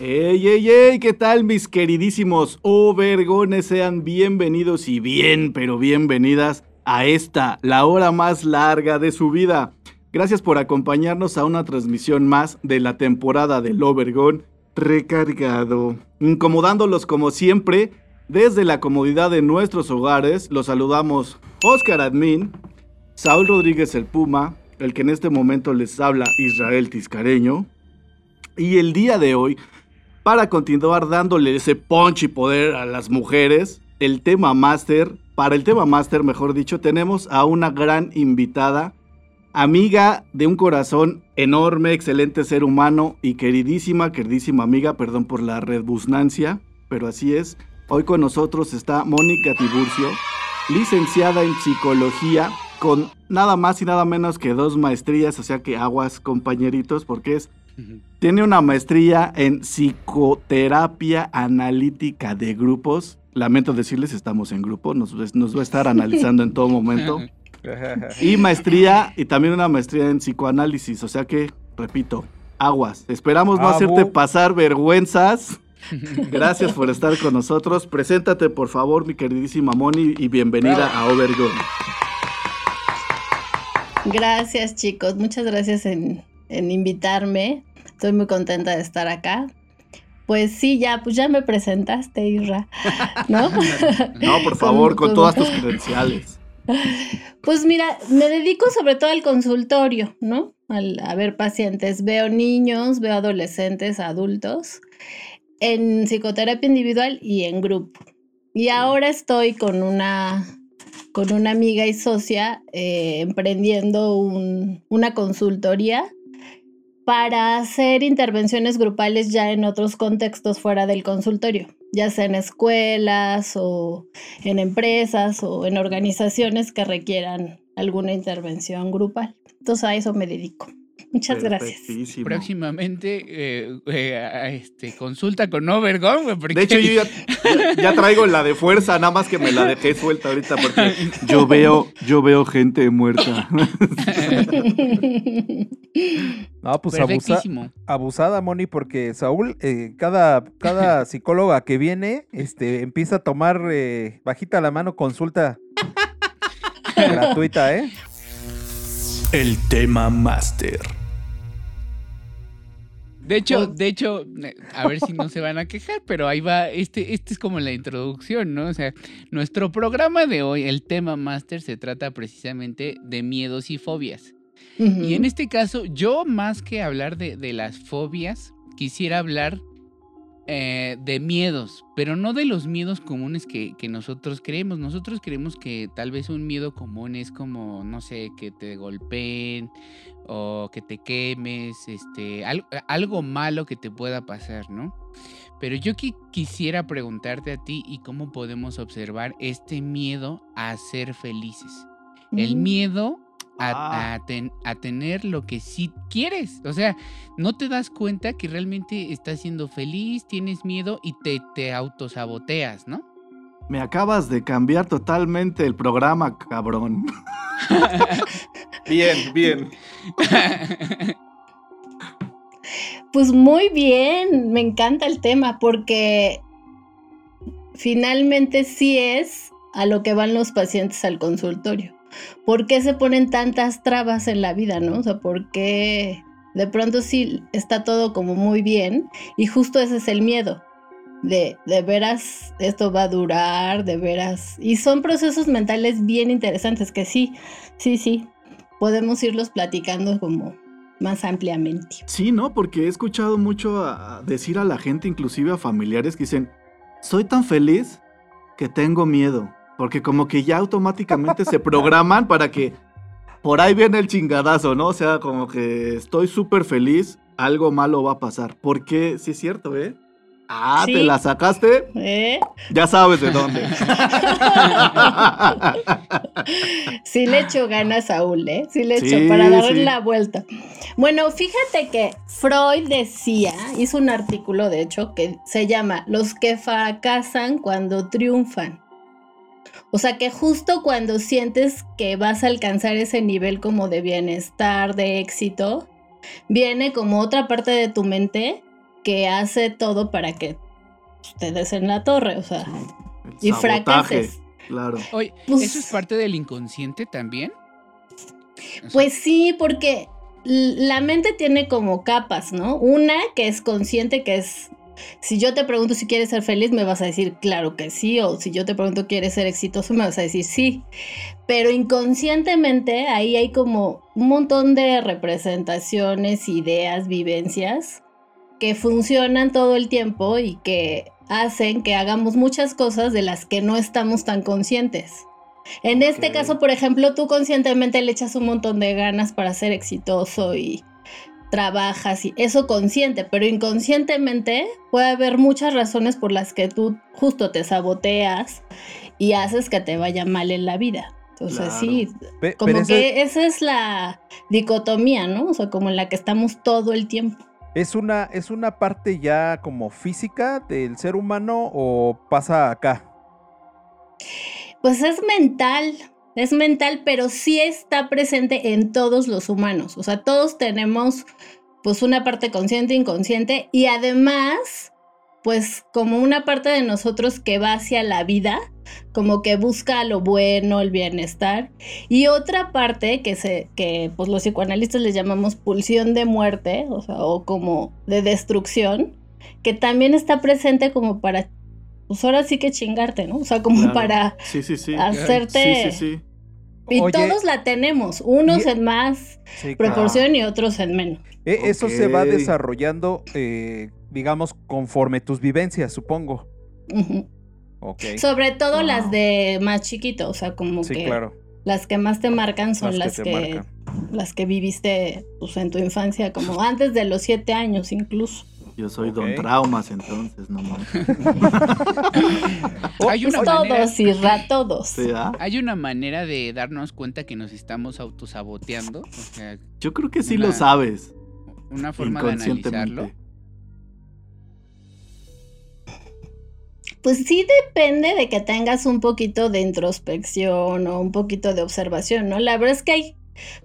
¡Ey, ey, ey! ¿Qué tal mis queridísimos Overgones? Sean bienvenidos y bien, pero bienvenidas a esta, la hora más larga de su vida. Gracias por acompañarnos a una transmisión más de la temporada del Overgon recargado. Incomodándolos como siempre, desde la comodidad de nuestros hogares, los saludamos Oscar Admin, Saúl Rodríguez el Puma, el que en este momento les habla Israel Tiscareño. Y el día de hoy para continuar dándole ese punch y poder a las mujeres, el tema máster, para el tema máster, mejor dicho, tenemos a una gran invitada, amiga de un corazón enorme, excelente ser humano y queridísima, queridísima amiga, perdón por la redbusnancia, pero así es. Hoy con nosotros está Mónica Tiburcio, licenciada en psicología, con nada más y nada menos que dos maestrías, o sea que aguas compañeritos, porque es tiene una maestría en psicoterapia analítica de grupos. Lamento decirles, estamos en grupo, nos, nos va a estar analizando en todo momento. Y maestría, y también una maestría en psicoanálisis, o sea que, repito, aguas. Esperamos no hacerte pasar vergüenzas. Gracias por estar con nosotros. Preséntate, por favor, mi queridísima Moni, y bienvenida a Overgon. Gracias, chicos. Muchas gracias en, en invitarme. Estoy muy contenta de estar acá. Pues sí, ya, pues ya me presentaste, Irra, ¿no? no, por favor, con, todas tus credenciales. Pues mira, me dedico sobre todo al consultorio, ¿no? Al, a ver pacientes. Veo niños, veo adolescentes, adultos, en psicoterapia individual y en grupo. Y ahora estoy con una, con una amiga y socia eh, emprendiendo un, una consultoría para hacer intervenciones grupales ya en otros contextos fuera del consultorio, ya sea en escuelas o en empresas o en organizaciones que requieran alguna intervención grupal. Entonces a eso me dedico. Muchas gracias. Próximamente eh, eh, este, consulta con Overgon. De hecho, yo ya, traigo la de fuerza, nada más que me la dejé suelta ahorita porque yo veo, yo veo gente muerta. No, pues abusada, Moni, porque Saúl, eh, cada, cada psicóloga que viene, este, empieza a tomar bajita la mano consulta gratuita, ¿eh? El tema máster. De hecho, de hecho, a ver si no se van a quejar, pero ahí va, este, este es como la introducción, ¿no? O sea, nuestro programa de hoy, el tema máster, se trata precisamente de miedos y fobias. Y en este caso, yo más que hablar de, de las fobias, quisiera hablar eh, de miedos, pero no de los miedos comunes que, nosotros creemos. Nosotros creemos que tal vez un miedo común es como, no sé, que te golpeen o que te quemes, este, algo, malo que te pueda pasar, ¿no? Pero yo quisiera preguntarte a ti y cómo podemos observar este miedo a ser felices. El mm. miedo a, ah. tener lo que sí quieres. O sea, no te das cuenta que realmente estás siendo feliz, tienes miedo y te, te autosaboteas, ¿no? Me acabas de cambiar totalmente el programa, cabrón. bien, bien. Pues muy bien, me encanta el tema porque finalmente sí es a lo que van los pacientes al consultorio. ¿por qué se ponen tantas trabas en la vida, no? O sea, ¿por qué de pronto sí está todo como muy bien y justo ese es el miedo? De, de veras esto va a durar, de veras. Y son procesos mentales bien interesantes que sí, sí, sí, podemos irlos platicando como más ampliamente. Sí, ¿no? Porque he escuchado mucho a decir a la gente, inclusive a familiares, que dicen, soy tan feliz que tengo miedo. Porque como que ya automáticamente se programan para que por ahí viene el chingadazo, ¿no? O sea, como que estoy súper feliz, algo malo va a pasar. Porque sí es cierto, ¿eh? Ah, ¿te la sacaste? ¿Eh? Ya sabes de dónde. sí le echo ganas a Saúl, ¿eh? Sí le echo para darle la vuelta. Bueno, fíjate que Freud decía, hizo un artículo de hecho que se llama Los que fracasan cuando triunfan. O sea que justo cuando sientes que vas a alcanzar ese nivel como de bienestar, de éxito, viene como otra parte de tu mente que hace todo para que ustedes en la torre, o sea, y fracases. Claro. Oye, pues ¿eso es parte del inconsciente también? Pues sí, porque la mente tiene como capas, ¿no? Una que es consciente, que es, si yo te pregunto si quieres ser feliz, me vas a decir claro que sí, o si yo te pregunto quieres ser exitoso, me vas a decir sí. Pero inconscientemente ahí hay como un montón de representaciones, ideas, vivencias que funcionan todo el tiempo y que hacen que hagamos muchas cosas de las que no estamos tan conscientes. En este caso, por ejemplo, tú conscientemente le echas un montón de ganas para ser exitoso y trabajas y eso consciente, pero inconscientemente puede haber muchas razones por las que tú justo te saboteas y haces que te vaya mal en la vida. Entonces sí, como que esa es la dicotomía, ¿no? O sea, como en la que estamos todo el tiempo. ¿Es una, ¿Es una parte ya como física del ser humano o pasa acá? Pues es mental, es mental, pero sí está presente en todos los humanos. O sea, todos tenemos pues una parte consciente, inconsciente y además pues como una parte de nosotros que va hacia la vida, como que busca lo bueno, el bienestar, y otra parte que se que pues los psicoanalistas les llamamos pulsión de muerte, o sea, o como de destrucción, que también está presente como para pues ahora sí que chingarte, ¿no? O sea, como para hacerte sí, sí, Y todos la tenemos, unos en más proporción y otros en menos. E, eso se va desarrollando eh, digamos, conforme tus vivencias, supongo. Sobre todo las de más chiquito, o sea, como que claro. las que más te marcan son las, que, las que viviste pues, en tu infancia, como antes de los siete años incluso. Yo soy don traumas entonces, no Hay una todos, Irra, todos. ¿ah? Hay una manera de darnos cuenta que nos estamos autosaboteando. Yo creo que sí lo sabes. Una forma de analizarlo. Pues sí depende de que tengas un poquito de introspección o un poquito de observación, ¿no? La verdad es que hay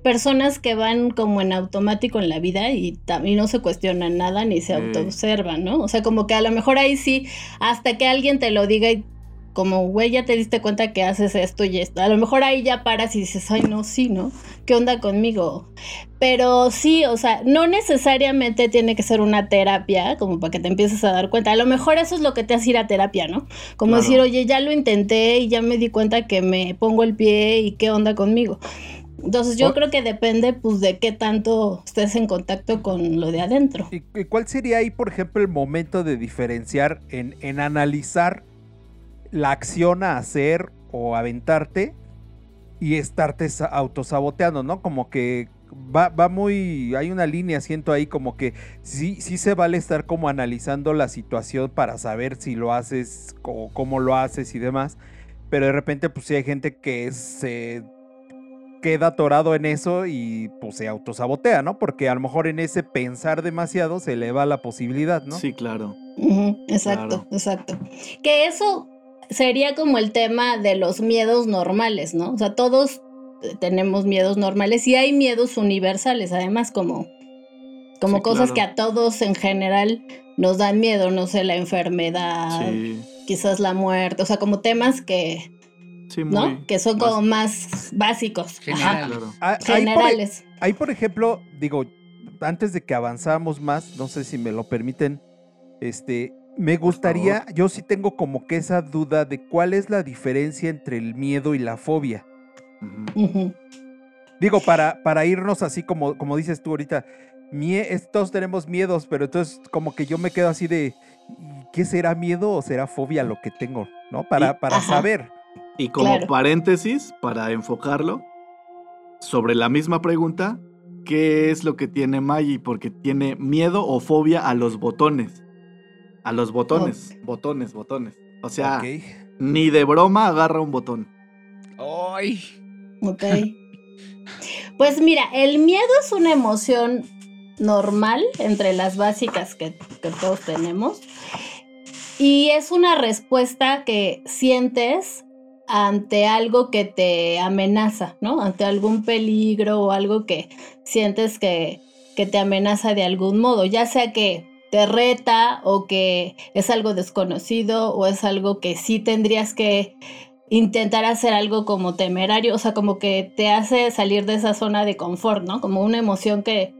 personas que van como en automático en la vida y, también no se cuestionan nada ni se autoobservan, ¿no? O sea, como que a lo mejor ahí sí, hasta que alguien te lo diga y como, güey, ya te diste cuenta que haces esto y esto. A lo mejor ahí ya paras y dices, ay, no, sí, ¿no? ¿Qué onda conmigo? Pero sí, o sea, no necesariamente tiene que ser una terapia como para que te empieces a dar cuenta. A lo mejor eso es lo que te hace ir a terapia, ¿no? Como decir, oye, ya lo intenté y ya me di cuenta que me pongo el pie y qué onda conmigo. Entonces yo creo que depende pues de qué tanto estés en contacto con lo de adentro. ¿Y cuál sería ahí, por ejemplo, el momento de diferenciar en, en analizar la acción a hacer o aventarte y estarte autosaboteando, ¿no? Como que va, va, muy, hay una línea, siento ahí como que sí, sí se vale estar como analizando la situación para saber si lo haces o cómo lo haces y demás, pero de repente pues sí hay gente que se queda atorado en eso y pues se autosabotea, ¿no? Porque a lo mejor en ese pensar demasiado se eleva la posibilidad, ¿no? Sí, claro. exacto, exacto. Que eso sería como el tema de los miedos normales, ¿no? O sea, todos tenemos miedos normales y hay miedos universales, además como, como cosas que a todos en general nos dan miedo, no sé, la enfermedad, quizás la muerte, o sea, como temas que, ¿no? Que son como más básicos, generales. Ahí, por ejemplo, digo, antes de que avanzamos más, no sé si me lo permiten, este, me gustaría, yo sí tengo como que esa duda de cuál es la diferencia entre el miedo y la fobia. Digo, para, para irnos así como, como dices tú ahorita, todos tenemos miedos, pero entonces como que yo me quedo así de, ¿qué será miedo o será fobia lo que tengo? ¿No? Para, para saber. Y como paréntesis, para enfocarlo, sobre la misma pregunta, ¿qué es lo que tiene Maggie? Porque tiene miedo o fobia a los botones. A los botones, botones, botones. O sea, ni de broma agarra un botón. Ay. Ok. Pues mira, el miedo es una emoción normal entre las básicas que, que todos tenemos. Y es una respuesta que sientes ante algo que te amenaza, ¿no? Ante algún peligro o algo que sientes que, que te amenaza de algún modo, ya sea que te reta o que es algo desconocido o es algo que sí tendrías que intentar hacer algo como temerario, o sea, como que te hace salir de esa zona de confort, ¿no? Como una emoción que,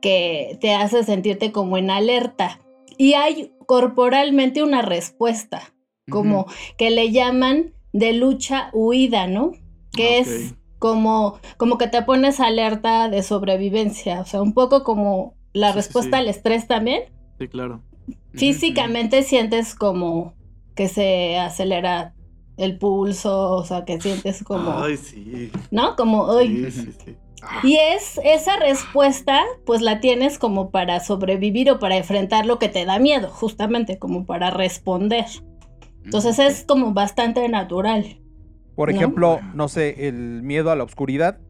que te hace sentirte como en alerta. Y hay corporalmente una respuesta, como que le llaman de lucha huida, ¿no? Que Ok. es como, como que te pones alerta de sobrevivencia, o sea, un poco como la sí, respuesta sí. al estrés también. Sí, claro. Físicamente sientes como que se acelera el pulso, o sea, que sientes como, Ay, sí. ¿no? Como, "Ay". Sí, sí, sí. Y es esa respuesta, pues la tienes como para sobrevivir o para enfrentar lo que te da miedo, justamente como para responder. Entonces es como bastante natural. Por ¿No? ejemplo, no sé, el miedo a la oscuridad,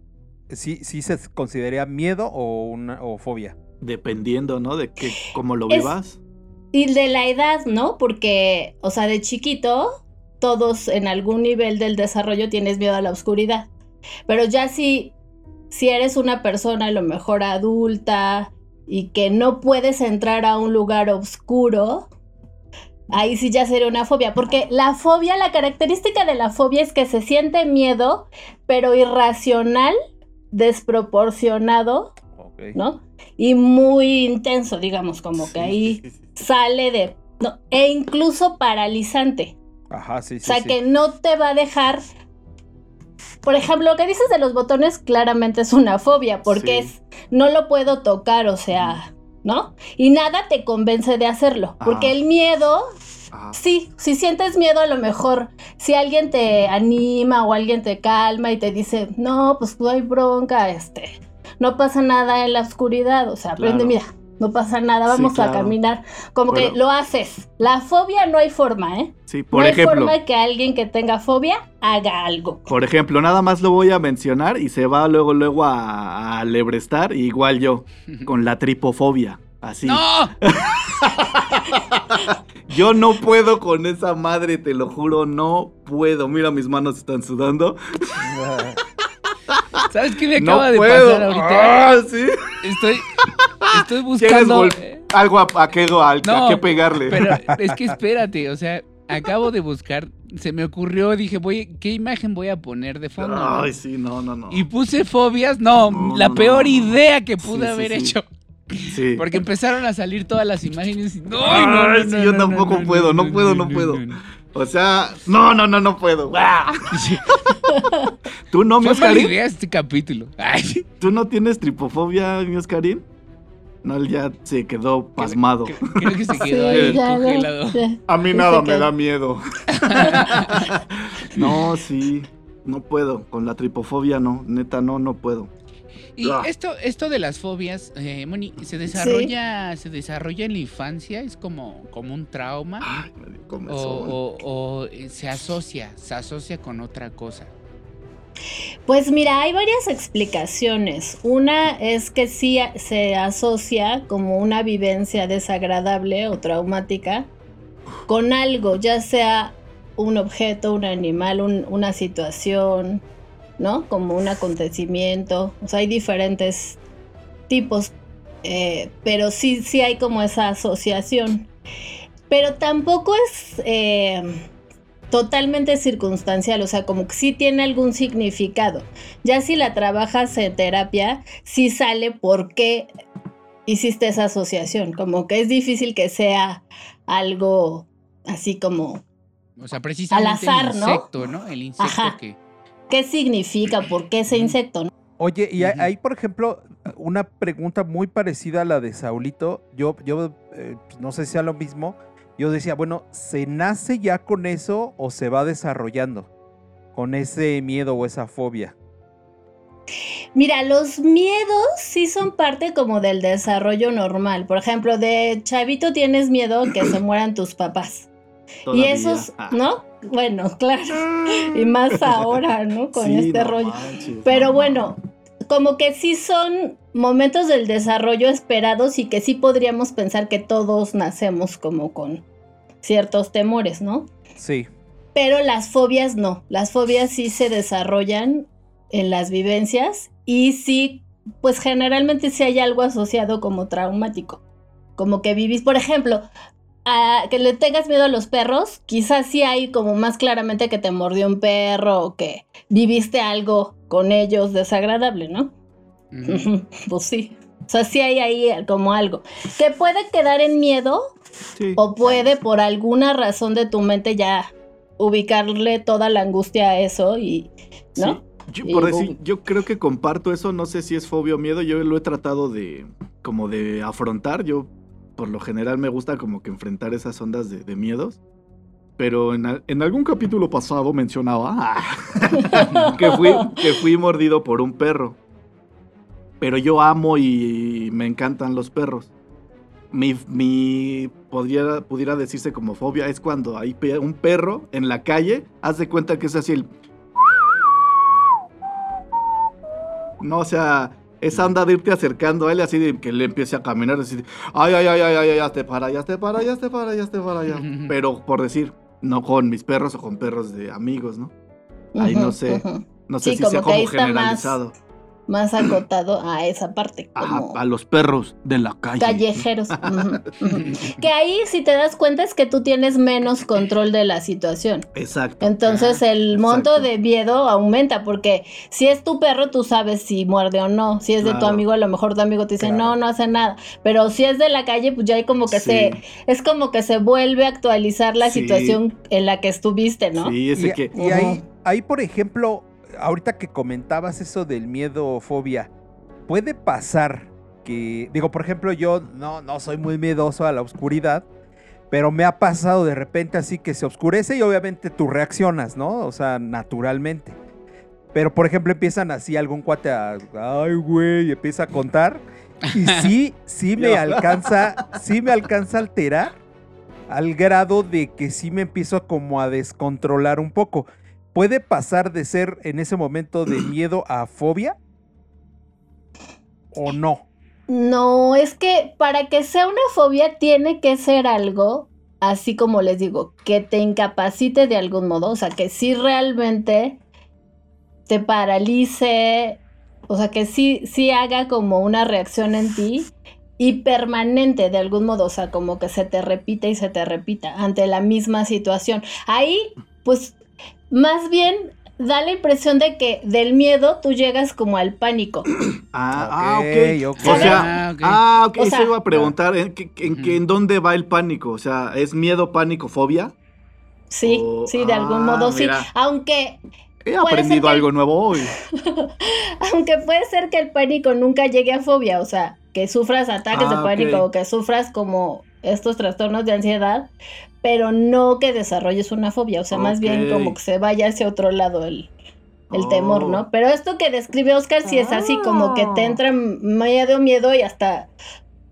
¿sí, sí se consideraría miedo o, una, o fobia? Dependiendo, ¿no? De que, cómo lo Es- vivas. Y de la edad, ¿no? Porque, o sea, de chiquito, todos en algún nivel del desarrollo tienes miedo a la oscuridad. Pero ya si, si eres una persona a lo mejor adulta y que no puedes entrar a un lugar oscuro, ahí sí ya sería una fobia. Porque la fobia, la característica de la fobia es que se siente miedo, pero irracional, desproporcionado, Ok. ¿no? Y muy intenso, digamos, como que ahí sale de... no, e incluso paralizante. Ajá, sí, sí. o sea, sí. que no te va a dejar... Por ejemplo, lo que dices de los botones claramente es una fobia, porque Sí. es... No lo puedo tocar, o sea, ¿no? Y nada te convence de hacerlo, porque Ajá. el miedo... Ajá. Sí, si sientes miedo a lo mejor, si alguien te anima o alguien te calma y te dice, no, pues no hay bronca, este, no pasa nada en la oscuridad, o sea, aprende, Claro. mira, no pasa nada, Sí, vamos a caminar, como que lo haces. La fobia no hay forma, ¿eh? Sí, por no ejemplo. hay forma que alguien que tenga fobia haga algo. Por ejemplo, nada más lo voy a mencionar y se va luego, luego a, a lebrestar, igual yo, con la tripofobia. Así. ¡No! Yo no puedo con esa madre, te lo juro, no puedo. Mira, mis manos están sudando. ¿Sabes qué me No acaba de puedo. pasar ahorita? Ah, sí. Estoy, estoy ¿Quieres buscando. gol- algo a, a qué, a- a No, qué pegarle? Pero es que espérate, o sea, acabo de buscar, se me ocurrió, dije, voy, ¿qué imagen voy a poner de fondo? no? Ay, sí, no, no, no. Y puse fobias, no, No, la no, peor no, no. idea que pude sí, haber sí. hecho. Sí. Porque empezaron a salir todas las imágenes y no, Ay, no, no, sí, no, yo no, tampoco no, puedo, no puedo, no puedo. O sea, no, no, no, no puedo. ¿Tú no, mi Oscarín? este capítulo. Ay. ¿Tú no tienes tripofobia, mi Oscarín? No, él ya se quedó pasmado. Creo, creo que se quedó Sí, ahí ya, congelado. ya. A mí nada me da miedo. no, sí, no puedo. Con la tripofobia no, neta no, no puedo. Y esto, esto de las fobias, eh, Moni, ¿se desarrolla, se desarrolla en la infancia? ¿Es como, como un trauma? Ay, O, o- o, se asocia, se asocia con otra cosa. Pues mira, hay varias explicaciones. Una es que sí a- se asocia como una vivencia desagradable o traumática con algo, ya sea un objeto, un animal, un- una situación, ¿no? Como un acontecimiento. O sea, hay diferentes tipos, eh, pero sí, sí hay como esa asociación. Pero tampoco es... eh, totalmente circunstancial, o sea, como que sí tiene algún significado. Ya si la trabajas en terapia, sí sale por qué hiciste esa asociación, como que es difícil que sea algo así como, O sea, precisamente azar, el ¿no? insecto, ¿no? El insecto Ajá. que... ¿qué significa? ¿Por qué ese insecto? no? Oye, y hay, por ejemplo, una pregunta muy parecida a la de Saulito. Yo, yo eh, pues, no sé si sea lo mismo. Yo decía, bueno, ¿se nace ya con eso o se va desarrollando? Con ese miedo o esa fobia. Mira, los miedos sí son parte como del desarrollo normal. Por ejemplo, de chavito tienes miedo que se mueran tus papás. Y esos, Ah. ¿no? Bueno, claro. Y más ahora, ¿no? Con Sí, este no rollo. manches, Pero no bueno, como que sí son momentos del desarrollo esperados y que sí podríamos pensar que todos nacemos como con ciertos temores, ¿no? Sí. Pero las fobias no, las fobias sí se desarrollan en las vivencias y sí, pues generalmente sí hay algo asociado como traumático, como que vivís, por ejemplo, a que le tengas miedo a los perros, quizás sí hay como más claramente que te mordió un perro o que viviste algo con ellos desagradable, ¿no? Pues sí. O sea, sí hay ahí como algo. Que puede quedar en miedo Sí. o puede por alguna razón de tu mente ya ubicarle toda la angustia a eso y, ¿no? Sí. Yo, por decir, yo creo que comparto eso, no sé si es fobia o miedo, yo lo he tratado de como de afrontar, yo por lo general me gusta como que enfrentar esas ondas de, miedos, pero en, al- en algún capítulo pasado mencionaba que, fui, que fui mordido por un perro, pero yo amo y me encantan los perros. Mi, mi podría, pudiera decirse como fobia es cuando hay un perro en la calle, haz de cuenta que es así el No, o sea, esa anda de irte acercando a él así de que le empiece a caminar así de, ay, ay, ay, ay, ay, ya te para, ya te para, ya te para, ya te para, ya. Pero por decir, no con mis perros o con perros de amigos, ¿no? Ahí no sé. No sé Sí, si sea como está más- generalizado. Más acotado a esa parte. Como... a los perros de la calle. callejeros. Que ahí, si te das cuenta, es que tú tienes menos control de la situación. Exacto. Entonces el monto de miedo aumenta porque si es tu perro tú sabes si muerde o no. Si es de tu amigo a lo mejor tu amigo te dice Claro. no, no hace nada. Pero si es de la calle pues ya hay como que Sí. se es como que se vuelve a actualizar la Sí. situación en la que estuviste, ¿no? Sí, ese Y, que. y ahí, por ejemplo, ahorita que comentabas eso del miedo o fobia, puede pasar que, digo, por ejemplo, yo no, no soy muy miedoso a la oscuridad, pero me ha pasado de repente así que se oscurece y obviamente tú reaccionas, ¿no? O sea, naturalmente. Pero, por ejemplo, empiezan así algún cuate a, ay, güey, y empieza a contar. Y sí, sí me alcanza, sí me alcanza a alterar al grado de que sí me empiezo como a descontrolar un poco. ¿Puede pasar de ser en ese momento de miedo a fobia? ¿O no? No, es que para que sea una fobia tiene que ser algo, así como les digo, que te incapacite de algún modo, o sea, que sí realmente te paralice, o sea, que sí, sí haga como una reacción en ti y permanente de algún modo, o sea, como que se te repita y se te repita ante la misma situación. Ahí, pues, más bien da la impresión de que del miedo tú llegas como al pánico. Ah, ah, Ok, ok. ok. O sea, Ah, ok. ah. O Eso sea- iba a preguntar. ¿En, qué- en, qué- en Ujú. dónde va el pánico? O sea, ¿es miedo, pánico, fobia? Sí, Oh, sí, de algún ah, modo sí. mira. Aunque, He aprendido que- algo nuevo hoy. aunque puede ser que el pánico nunca llegue a fobia, o sea, que sufras ataques Ah, de pánico o que sufras como estos trastornos de ansiedad, pero no que desarrolles una fobia, o sea, más bien como que se vaya hacia otro lado el, el Oh. temor, ¿no? Pero esto que describe Oscar sí es así como que te Ah. entra miedo, miedo y hasta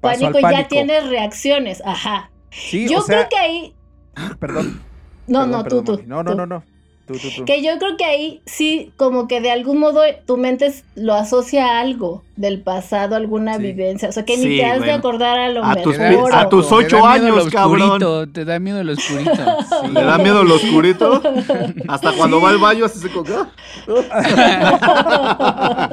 pánico y ya tienes reacciones, ajá. Sí, Yo o sea, creo que ahí, perdón. no, perdón, no, perdón, tú, tú. No, no, tú. no, no. Tú, tú, tú. Que yo creo que ahí sí, como que de algún modo tu mente lo asocia a algo del pasado, alguna Sí. vivencia. O sea, que ni Sí, te has de acordar a lo A mejor. a tus ocho años, cabrón. Te da miedo lo oscurito. sí. ¿Le da miedo lo oscurito? Hasta cuando va al baño así se coca.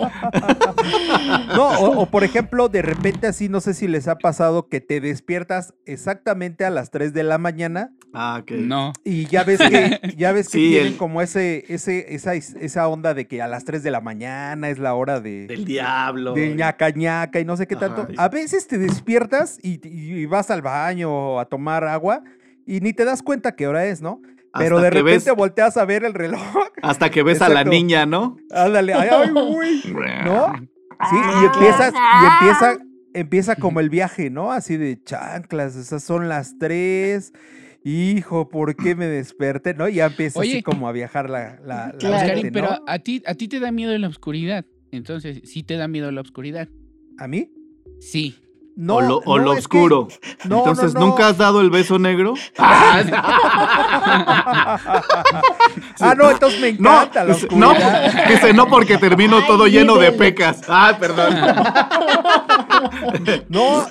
No, o, o, por ejemplo, de repente así, no sé si les ha pasado que te despiertas exactamente a las 3 de la mañana Ah, ok. No. y ya ves que, ya ves que Sí, tienen el- como ese, ese, esa, esa onda de que a las 3 de la mañana es la hora de, Del diablo. De ñaca ñaca y no sé qué tanto. Ajá. A veces te despiertas y, y- y vas al baño o a tomar agua y ni te das cuenta qué hora es, ¿no? Pero Hasta de repente ves- volteas a ver el reloj. Hasta que ves a la niña, ¿no? Ándale, ay, ay, güey. ¿No? Sí, y empiezas, y empieza, empieza como el viaje, ¿no? Así de chanclas, esas son las tres. Hijo, ¿por qué me desperté? ¿No? Y ya empieza así como a viajar la, la, la Claro. mente, pero a ti, a ti te da miedo la oscuridad. Entonces, ¿sí te da miedo la oscuridad? ¿A mí? Sí. No, o lo, o no, lo es que- oscuro. no, Entonces, no, no. ¿nunca has dado el beso negro? ah, no, entonces me No, encanta la dice- no, oscuridad. dice no porque termino Ay, todo lleno de pecas. Ay, perdón. No,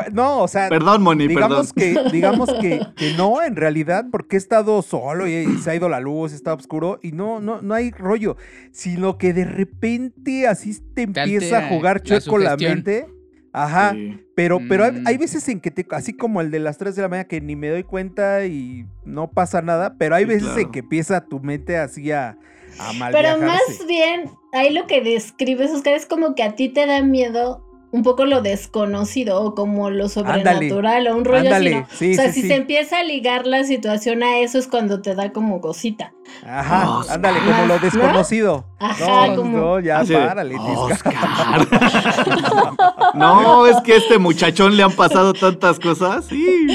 pues, no, o sea, Perdón, Moni, perdón. digamos que, digamos que, que no, en realidad, porque he estado solo y, y se ha ido la luz, está oscuro y no, no, no hay rollo, sino que de repente así te empieza a jugar chueco la, mente. Ajá. Sí. Pero, pero hay, Mm. hay veces en que te, así como el de las 3 de la mañana que ni me doy cuenta y no pasa nada, pero hay Sí, veces en que empieza tu mente así a, a mal Pero más bien, ahí lo que describes, Oscar, es como que a ti te da miedo un poco lo desconocido o como lo sobrenatural o un rollo Ándale, así. ¿no? sí, o sea, sí, si sí. se empieza a ligar la situación a eso es cuando te da como cosita. Ajá, Oscar. ándale, como lo ¿No? desconocido. Ajá, no, como- no, ya párale. Oscar. no, es que a este muchachón le han pasado tantas cosas. Sí.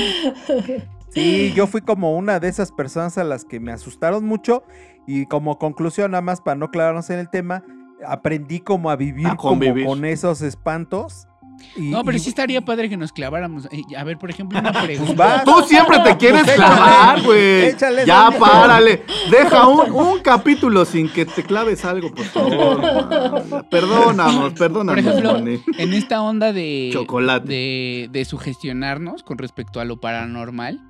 Sí, yo fui como una de esas personas a las que me asustaron mucho y como conclusión, nada más para no clavarnos en el tema, aprendí como a vivir A como con esos espantos. Y, No, pero y- sí estaría padre que nos claváramos. Eh, A ver, por ejemplo, una pregunta. va, Tú siempre te quieres Pues clavar, échale, güey. Ya, párale. Deja un, un capítulo sin que te claves algo, por favor. man. Perdónanos, Por perdónanos, ejemplo, en esta onda de, Chocolate. de, de sugestionarnos con respecto a lo paranormal,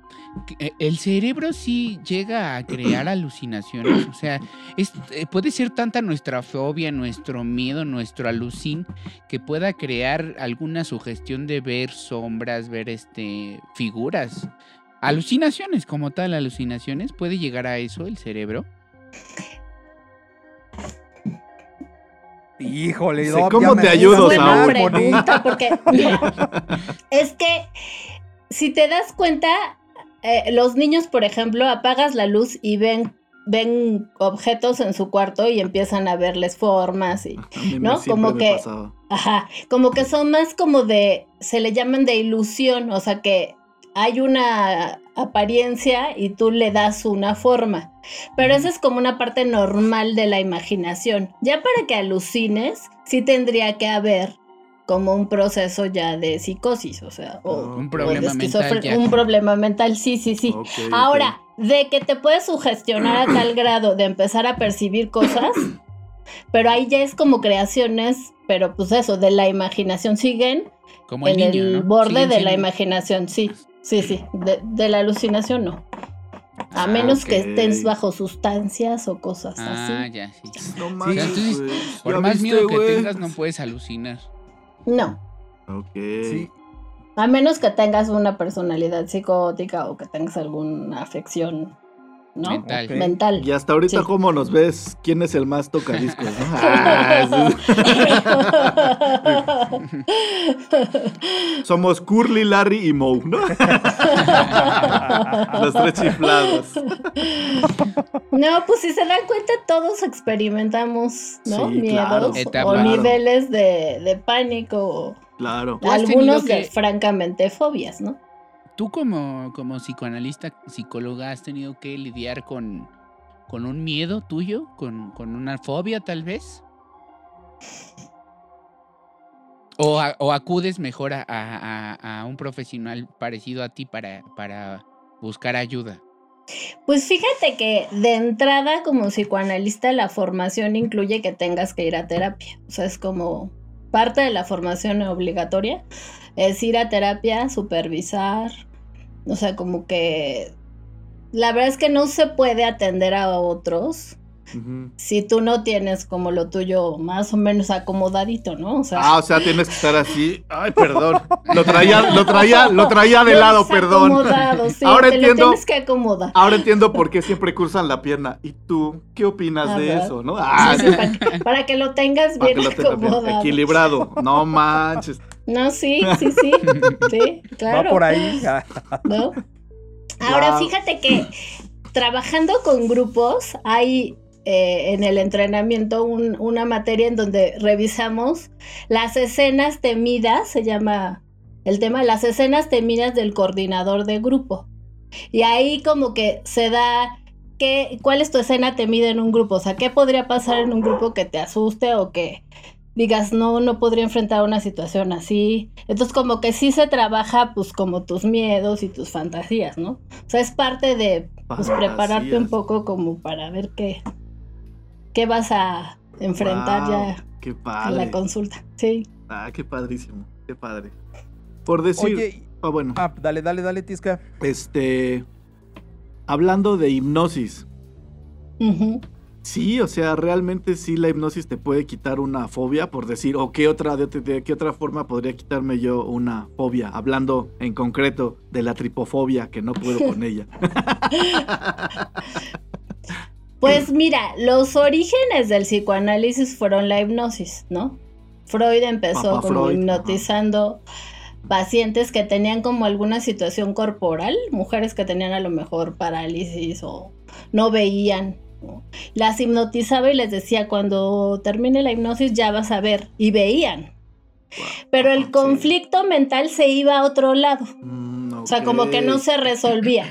el cerebro sí llega a crear alucinaciones. O sea, es, eh, puede ser tanta nuestra fobia, nuestro miedo, nuestro alucin, que pueda crear alguna sugestión de ver sombras, ver este figuras. Alucinaciones como tal, alucinaciones. ¿Puede llegar a eso el cerebro? Híjole, no, ¿cómo te ayudo, Buena Saúl? pregunta, porque mira, es que si te das cuenta, eh, los niños, por ejemplo, apagas la luz y ven ven objetos en su cuarto y empiezan a verles formas y ¿no? Como que-. Ajá, como que son más como de, se le llaman de ilusión, o sea que hay una apariencia y tú le das una forma. Pero esa es como una parte normal de la imaginación. Ya para que alucines, sí tendría que haber como un proceso ya de psicosis, o sea, o, Ah, Un problema o de mental ya. Un problema mental, sí, sí, sí. Ahora, de que te puedes sugestionar a tal grado de empezar a percibir cosas, pero ahí ya es como creaciones, pero pues eso, de la imaginación siguen Como el en niño, el ¿no? borde Siguen de la imaginación, sí, sí, sí, de, de la alucinación no. A Ah, menos que estés bajo sustancias o cosas Ah, así. ya, sí. No manches, entonces, güey. Por ¿Ya más viste, miedo que tengas, no puedes alucinar. No, Ok. Sí, a menos que tengas una personalidad psicótica o que tengas alguna afección, ¿no? Mental. Y hasta ahorita, Sí. ¿cómo nos ves? ¿Quién es el más tocadiscos? no? Ah. Somos Curly, Larry y Moe, ¿no? Los tres chiflados. No, pues si se dan cuenta, todos experimentamos, ¿no? Sí, Miedos claro. o niveles de, de pánico, Claro. ¿Tú has algunos de que- francamente fobias, ¿no? Tú como, como psicoanalista, psicóloga, has tenido que lidiar con, con un miedo tuyo, con, con una fobia tal vez. O, o acudes mejor a, a- a- a un profesional parecido a ti para, para buscar ayuda. Pues fíjate que de entrada como psicoanalista la formación incluye que tengas que ir a terapia. O sea, es como parte de la formación obligatoria. Es ir a terapia, supervisar. O sea, como que la verdad es que no se puede atender a otros Si tú no tienes como lo tuyo más o menos acomodadito, ¿no? O sea, Ah, o sea, tienes que estar así. Ay, perdón. Lo traía, lo traía, lo traía de lado, perdón. sí, Ahora te entiendo. lo tienes que acomodar. Ahora entiendo por qué siempre cruzan la pierna. ¿Y tú qué opinas Ah, de ¿verdad? eso, no? Ah, Sí, sí, para, que, para que lo tengas bien que lo tengas bien acomodado. equilibrado. No manches. No, sí, sí, sí. Sí, claro. va por ahí. ah, ¿no? Ahora, Wow. fíjate que trabajando con grupos hay eh, en el entrenamiento un- una materia en donde revisamos las escenas temidas, se llama el tema, las escenas temidas del coordinador de grupo. Y ahí como que se da ¿qué, ¿cuál es tu escena temida en un grupo? O sea, ¿qué podría pasar en un grupo que te asuste o que digas, no, no podría enfrentar una situación así? Entonces, como que sí se trabaja, pues, como tus miedos y tus fantasías, ¿no? O sea, es parte de, pues, prepararte un poco como para ver qué, qué vas a enfrentar Wow, ya Qué en padre. la consulta. Sí. Ah, qué padrísimo. Qué padre. Por decir. Oye, ah, bueno. ah, dale, dale, dale, Tisca. Este. Hablando de hipnosis. Ujú. Sí, o sea, realmente sí la hipnosis te puede quitar una fobia, por decir, o qué otra, de, de qué otra forma podría quitarme yo una fobia, hablando en concreto de la tripofobia, que no puedo con ella. Pues mira, los orígenes del psicoanálisis fueron la hipnosis, ¿no? Freud empezó como Freud, hipnotizando pacientes que tenían como alguna situación corporal, mujeres que tenían a lo mejor parálisis o no veían. ¿no? Las hipnotizaba y les decía, cuando termine la hipnosis ya vas a ver, y veían. Pero el Sí. conflicto mental se iba a otro lado, Mm, o sea, como que no se resolvía.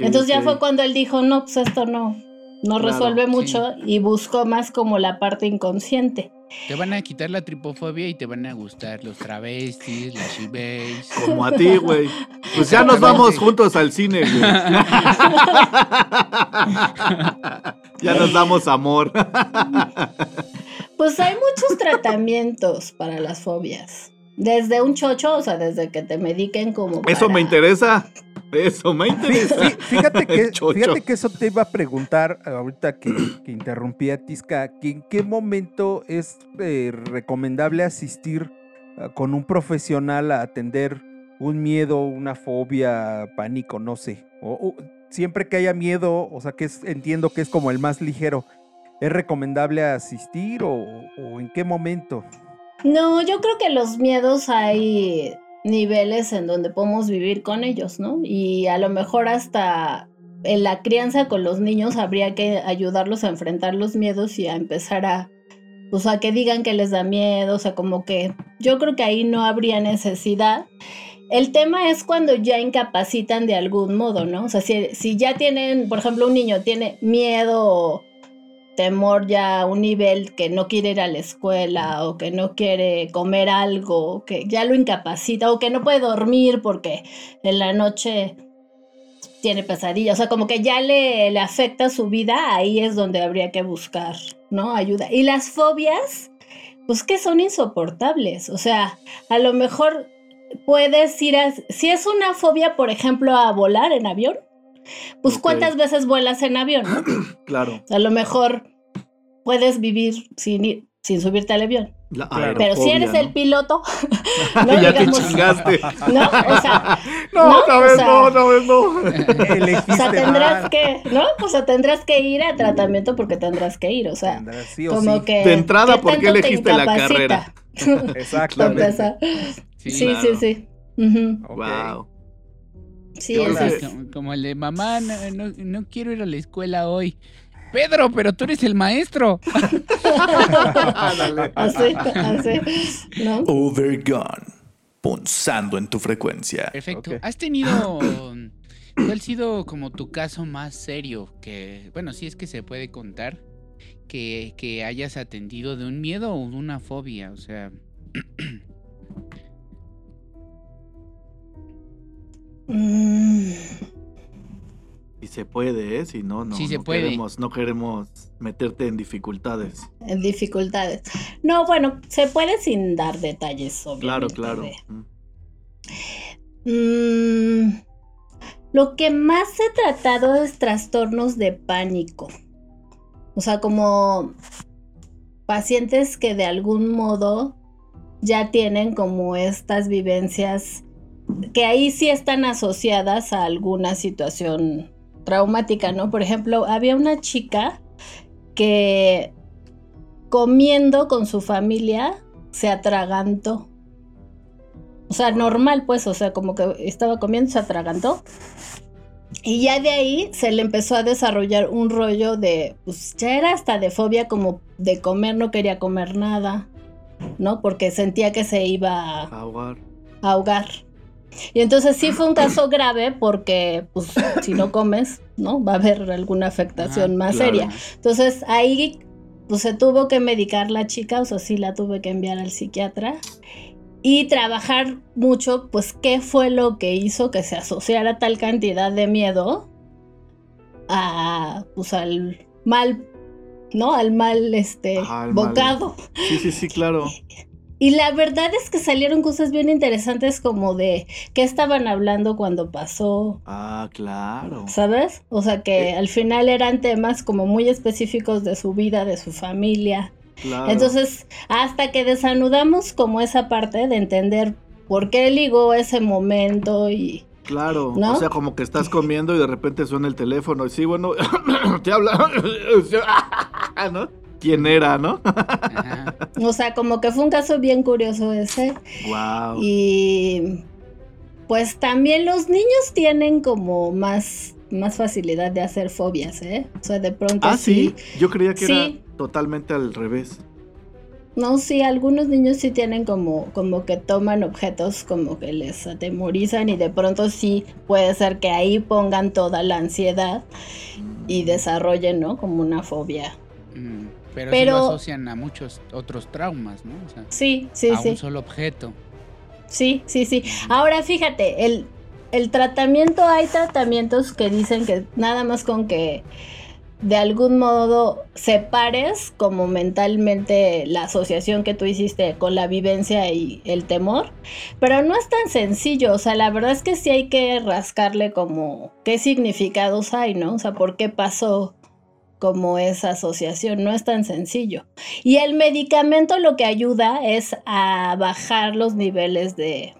Entonces ya fue cuando él dijo, no, pues esto no, no Claro, resuelve sí. mucho y buscó más como la parte inconsciente. Te van a quitar la tripofobia y te van a gustar los travestis, las shibes. Como a ti, güey. Pues ya nos vamos juntos al cine, güey. ya nos damos amor. Pues hay muchos tratamientos para las fobias. Desde un chocho, o sea, desde que te mediquen como... Eso me interesa. Eso me interesa. fí- Fíjate que, fíjate que eso te iba a preguntar ahorita que, que interrumpí a Tisca, que en qué momento es eh, recomendable asistir ah, con un profesional a atender un miedo, una fobia, pánico, no sé. O, o siempre que haya miedo, o sea que es, entiendo que es como el más ligero, ¿es recomendable asistir o, o en qué momento? No, yo creo que los miedos hay niveles en donde podemos vivir con ellos, ¿no? Y a lo mejor hasta en la crianza con los niños habría que ayudarlos a enfrentar los miedos y a empezar a, pues a que digan que les da miedo, o sea, como que yo creo que ahí no habría necesidad. El tema es cuando ya incapacitan de algún modo, ¿no? O sea, si, si ya tienen, por ejemplo, un niño tiene miedo temor ya a un nivel que no quiere ir a la escuela o que no quiere comer algo, que ya lo incapacita o que no puede dormir porque en la noche tiene pesadillas, o sea, como que ya le, le afecta su vida, ahí es donde habría que buscar, ¿no? Ayuda. Y las fobias, pues que son insoportables, o sea, a lo mejor puedes ir a, si es una fobia, por ejemplo, a volar en avión, pues cuántas veces vuelas en avión. Claro. A lo mejor puedes vivir sin, ir- sin subirte al avión. La Claro. Pero si eres ¿no? el piloto, no ya te digamos, chingaste. ¿no? O sea, No, ¿no? otra O vez sea- no, otra vez no. Elegiste o sea, tendrás mal. que, ¿no? O sea, tendrás que ir a tratamiento porque tendrás que ir, o sea, sí o como sí. que... De entrada, ¿por qué tanto te elegiste la carrera? Exactamente. Sí, Sí, claro. sí, sí. Wow. Sí, Yo eso la- es. Como, como el de mamá, no, no- no quiero ir a la escuela hoy. Pedro, pero tú eres el maestro. Así, así, ¿no? Overgone. Punzando en tu frecuencia. Perfecto. ¿Has tenido... ¿Cuál ha sido como tu caso más serio? Que, bueno, si es que se puede contar, que, que hayas atendido de un miedo o de una fobia. O sea, Mm, Y se puede, ¿eh? Si no, no, Sí se no puede. queremos, no queremos meterte en dificultades. en dificultades. No, bueno, se puede sin dar detalles, Claro, obviamente. claro. Mm. Mm, lo que más he tratado es trastornos de pánico. O sea, como pacientes que de algún modo ya tienen como estas vivencias que ahí sí están asociadas a alguna situación traumática, ¿no? Por ejemplo, había una chica que comiendo con su familia se atragantó. O sea, normal, pues, o sea, como que estaba comiendo, se atragantó. Y ya de ahí se le empezó a desarrollar un rollo de, pues ya era hasta de fobia, como de comer, no quería comer nada, ¿no? Porque sentía que se iba a Jaguar. ahogar. Y entonces sí fue un caso grave porque, pues, si no comes, ¿no? Va a haber alguna afectación Ajá, más claro. seria. Entonces ahí, pues se tuvo que medicar la chica, o sea, sí la tuve que enviar al psiquiatra. Y trabajar mucho, pues, qué fue lo que hizo que se asociara tal cantidad de miedo a, pues, al mal, ¿no? Al mal, este, Ajá, al mal. bocado. Sí, sí, sí, claro. Y la verdad es que salieron cosas bien interesantes como de qué estaban hablando cuando pasó, Ah, claro. ¿sabes? O sea que Eh. al final eran temas como muy específicos de su vida, de su familia. claro. Entonces, hasta que desanudamos como esa parte de entender por qué ligó ese momento y... Claro, ¿No? o sea, como que estás comiendo y de repente suena el teléfono y sí, bueno, te habla, ¿no? ¿Quién era, no? Ajá. O sea, como que fue un caso bien curioso ese. Wow. Y pues también los niños tienen como más, más facilidad de hacer fobias, ¿eh? O sea, de pronto Ah, sí, yo creía que Sí. era totalmente al revés. No, sí, algunos niños sí tienen como, como que toman objetos como que les atemorizan y de pronto sí puede ser que ahí pongan toda la ansiedad y desarrollen, ¿no? Como una fobia. Mm, Pero, sí Pero- lo asocian a muchos otros traumas, ¿no? O sea, Sí, sí, a sí. un solo objeto. Sí, sí, sí. Ahora fíjate, el, el tratamiento, hay tratamientos que dicen que nada más con que de algún modo separes como mentalmente la asociación que tú hiciste con la vivencia y el temor, pero no es tan sencillo, o sea, la verdad es que sí hay que rascarle como qué significados hay, ¿no? O sea, por qué pasó como esa asociación, no es tan sencillo. Y el medicamento lo que ayuda es a bajar los niveles de,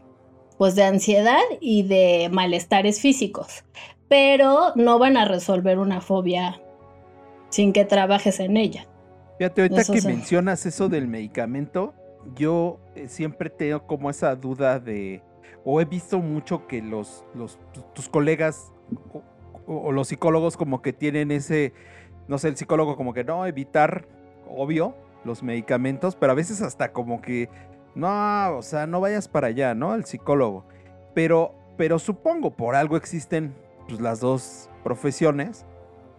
pues, de ansiedad y de malestares físicos, pero no van a resolver una fobia sin que trabajes en ella. Fíjate, ahorita Eso que mencionas eso del medicamento, yo eh, siempre tengo como esa duda de, o he visto mucho que los, los tu- tus colegas o los psicólogos como que tienen ese, no sé, el psicólogo como que no, evitar, obvio, los medicamentos, pero a veces hasta como que, no, o sea, no vayas para allá, ¿no? El psicólogo. Pero, pero supongo, por algo existen pues, las dos profesiones.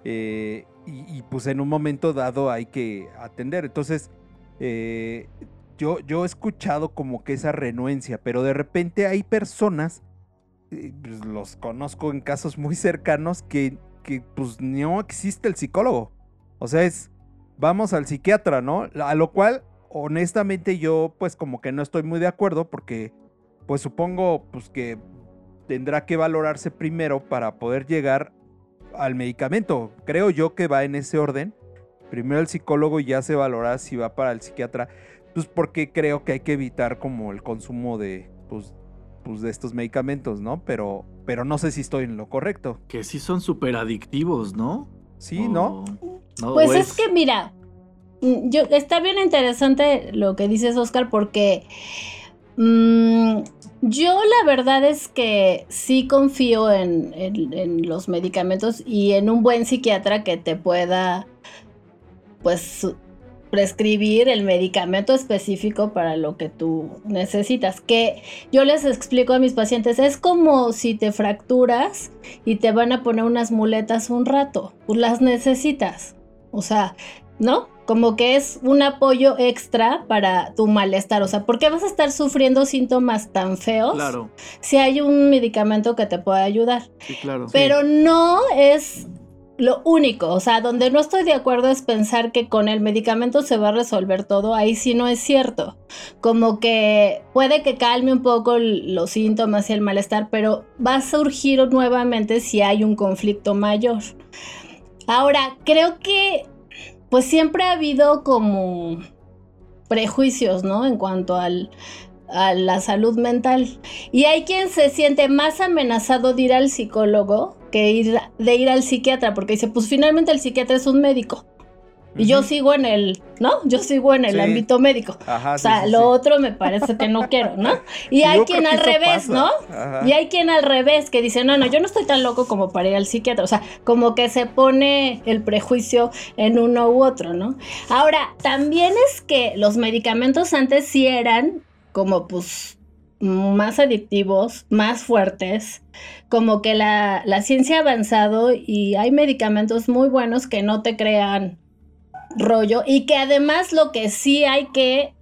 eh, y, pues en un momento dado hay que atender. Entonces, eh, yo, yo he escuchado como que esa renuencia, pero de repente hay personas, eh, pues, los conozco en casos muy cercanos, que, que pues no existe el psicólogo. O sea, es, vamos al psiquiatra, ¿no? A lo cual, honestamente, yo pues como que no estoy muy de acuerdo porque pues supongo pues que tendrá que valorarse primero para poder llegar al medicamento. Creo yo que va en ese orden. Primero el psicólogo y ya se valora si va para el psiquiatra. Pues porque creo que hay que evitar como el consumo de, pues, pues de estos medicamentos, ¿no? Pero, pero no sé si estoy en lo correcto. Que sí son súper adictivos, ¿no? Sí, ¿no? No, Pues es que mira, mm, yo está bien interesante lo que dices Oscar porque mm, yo la verdad es que sí confío en, en- en los medicamentos y en un buen psiquiatra que te pueda pues prescribir el medicamento específico para lo que tú necesitas. Que yo les explico a mis pacientes, es como si te fracturas y te van a poner unas muletas un rato, pues las necesitas. O sea, ¿no? Como que es un apoyo extra para tu malestar. O sea, ¿por qué vas a estar sufriendo síntomas tan feos Claro, si hay un medicamento que te pueda ayudar? sí, claro. Pero no es lo único. O sea, donde no estoy de acuerdo es pensar que con el medicamento se va a resolver todo. Ahí sí no es cierto. Como que puede que calme un poco los síntomas y el malestar, pero va a surgir nuevamente si hay un conflicto mayor. Ahora, creo que pues siempre ha habido como prejuicios, ¿no? En cuanto al, a la salud mental. Y hay quien se siente más amenazado de ir al psicólogo que ir, de ir al psiquiatra, porque dice, pues finalmente el psiquiatra es un médico. Y yo sigo en el, ¿no? Yo sigo en el Sí. ámbito médico. Ajá, O sea, sí, lo otro me parece que no quiero, ¿no? Y hay yo quien al revés, pasa. ¿no? Ajá. Y hay quien al revés, que dice, no, no, yo no estoy tan loco como para ir al psiquiatra. O sea, como que se pone el prejuicio en uno u otro, ¿no? Ahora, también es que los medicamentos antes sí eran como, pues, más adictivos, más fuertes, como que la, la ciencia ha avanzado y hay medicamentos muy buenos que no te crean rollo y que además lo que sí hay que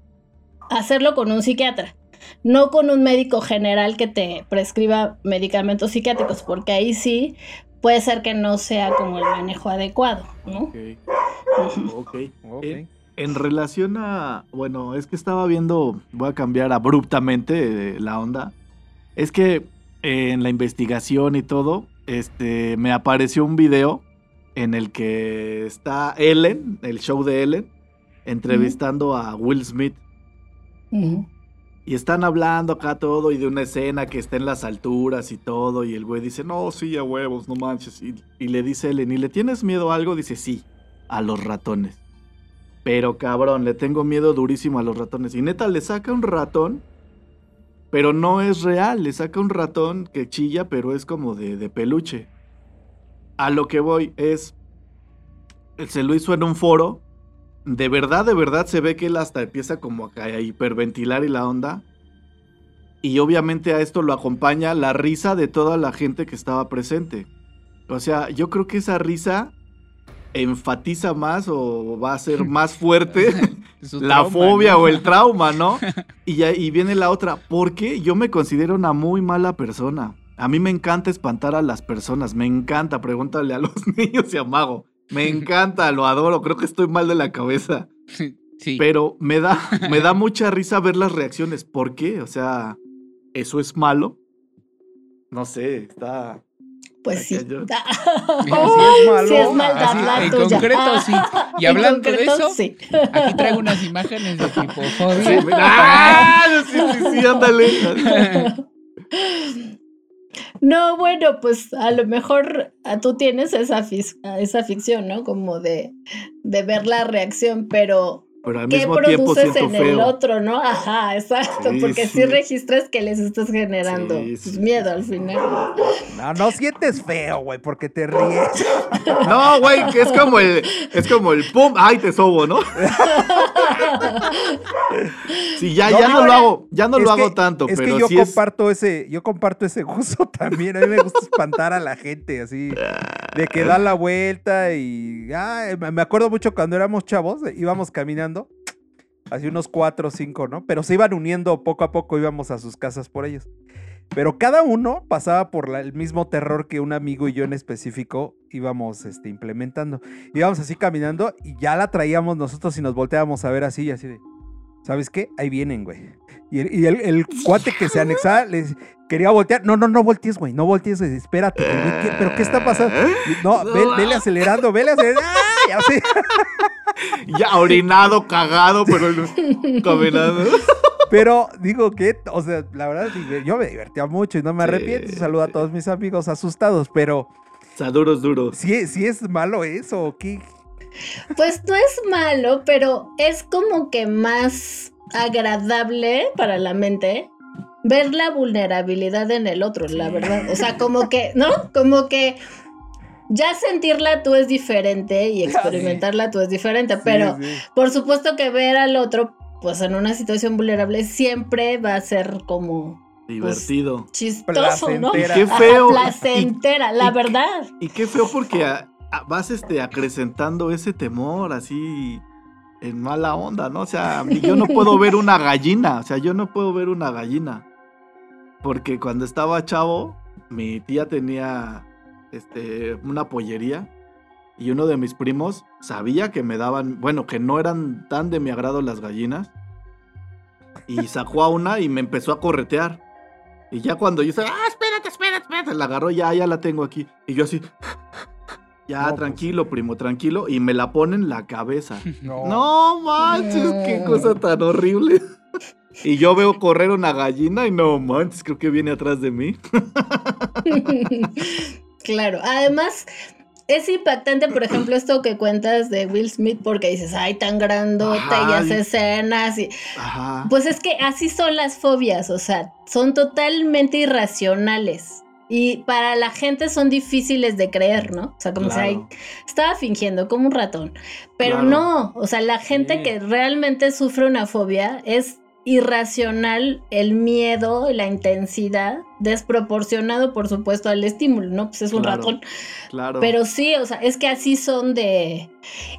hacerlo con un psiquiatra, no con un médico general que te prescriba medicamentos psiquiátricos, porque ahí sí puede ser que no sea como el manejo adecuado, ¿no? Ok. Ok. Ok. En, en relación a. Bueno, es que estaba viendo. Voy a cambiar abruptamente la onda. Es que eh, en la investigación y todo, este, me apareció un video en el que está Ellen, el show de Ellen, entrevistando a Will Smith. Y están hablando acá todo y de una escena que está en las alturas y todo. Y el güey dice, no, sí, a huevos, no manches. Y, y le dice Ellen, ¿y le tienes miedo a algo? Dice, sí, a los ratones. Pero cabrón, le tengo miedo durísimo a los ratones. Y neta, le saca un ratón, pero no es real. Le saca un ratón que chilla, pero es como de, de peluche. A lo que voy es, se lo hizo en un foro. De verdad, de verdad se ve que él hasta empieza como a, a hiperventilar y la onda. Y obviamente a esto lo acompaña la risa de toda la gente que estaba presente. O sea, yo creo que esa risa enfatiza más o va a ser más fuerte la trauma, fobia ¿no? o el trauma, ¿no? Y, ya, y viene la otra, porque yo me considero una muy mala persona. A mí me encanta espantar a las personas, me encanta, pregúntale a los niños y a Mago. Me encanta, lo adoro, creo que estoy mal de la cabeza. Sí. Pero me da, me da mucha risa ver las reacciones. ¿Por qué? O sea, ¿eso es malo? No sé, está... Pues sí. Acá yo- es malo. Sí es maldad Así, la en tuya. concreto, sí. Y hablando de eso, sí. aquí traigo unas imágenes de tipo Sí. ¡Ah! Sí, sí, sí, ándale. No, bueno, pues a lo mejor ah, tú tienes esa, ah, esa ficción, ¿no? Como de, de ver la reacción, pero Pero al ¿qué mismo tiempo produces siento en el otro, no? Ajá, exacto, Sí, porque sí. sí. registras que les estás generando Sí, pues, sí, miedo al final. No, no sientes feo, güey, porque te ríes. No, güey, que es como el, es como el pum, ay, te sobo, ¿no? Sí, ya, No, ya no lo hago, ya no lo que- hago tanto, es pero que yo sí es. comparto ese, yo comparto ese gusto también. A mí me gusta espantar a la gente, así, de que da la vuelta y ah, me acuerdo mucho cuando éramos chavos, íbamos caminando, así unos cuatro o cinco, ¿no? Pero se iban uniendo poco a poco, íbamos a sus casas por ellos. Pero cada uno pasaba por la- el mismo terror que un amigo y yo en específico íbamos este, implementando. Íbamos así caminando y ya la traíamos nosotros y nos volteábamos a ver así y así de, ¿sabes qué? Ahí vienen, güey. Y el, y el- el cuate que se anexaba les quería voltear. No, no, no voltees, güey. No voltees, güey, espérate. güey, ¿qué- ¿Pero qué está pasando? No, No, ve- vele acelerando, vele acelerando. ¡Ay! Así. Ya orinado, cagado, pero caminando. Pero digo que, o sea, la verdad, yo me divertía mucho y no me Sí, arrepiento. Un saludo a todos mis amigos asustados, pero O sea, duros, duros. si si es malo eso, ¿o ¿qué? Pues no es malo, pero es como que más agradable para la mente ver la vulnerabilidad en el otro, la verdad. O sea, como que, ¿no? Como que ya sentirla tú es diferente y experimentarla tú es diferente, pero Sí, sí. por supuesto que ver al otro, pues en una situación vulnerable siempre va a ser como Divertido. chistoso, ¿no? Qué feo. placentera, la y- verdad. Y qué feo porque a- a- vas este, acrecentando ese temor así en mala onda, ¿no? O sea, yo no puedo ver una gallina, o sea, yo no puedo ver una gallina. Porque cuando estaba chavo, mi tía tenía este, una pollería y uno de mis primos sabía que me daban, bueno, que no eran tan de mi agrado las gallinas. Y sacó a una y me empezó a corretear. Y ya cuando yo estaba, ah, espérate, espérate, espérate, la agarró, ya, ya la tengo aquí. Y yo así, ya, No, pues. tranquilo, primo, tranquilo. Y me la pone en la cabeza. No. No manches, qué cosa tan horrible. Y yo veo correr una gallina y no manches, creo que viene atrás de mí. Claro, además es impactante, por ejemplo, esto que cuentas de Will Smith porque dices, ay, tan grandote y hace escenas y Ajá. pues es que así son las fobias, o sea, son totalmente irracionales. Y para la gente son difíciles de creer, ¿no? O sea, como si Claro. ay, estaba fingiendo como un ratón. Pero Claro. no, o sea, la gente Sí. que realmente sufre una fobia es irracional el miedo, la intensidad, desproporcionado por supuesto al estímulo, ¿no? Pues es un Claro, ratón. Claro. Pero sí, o sea, es que así son de...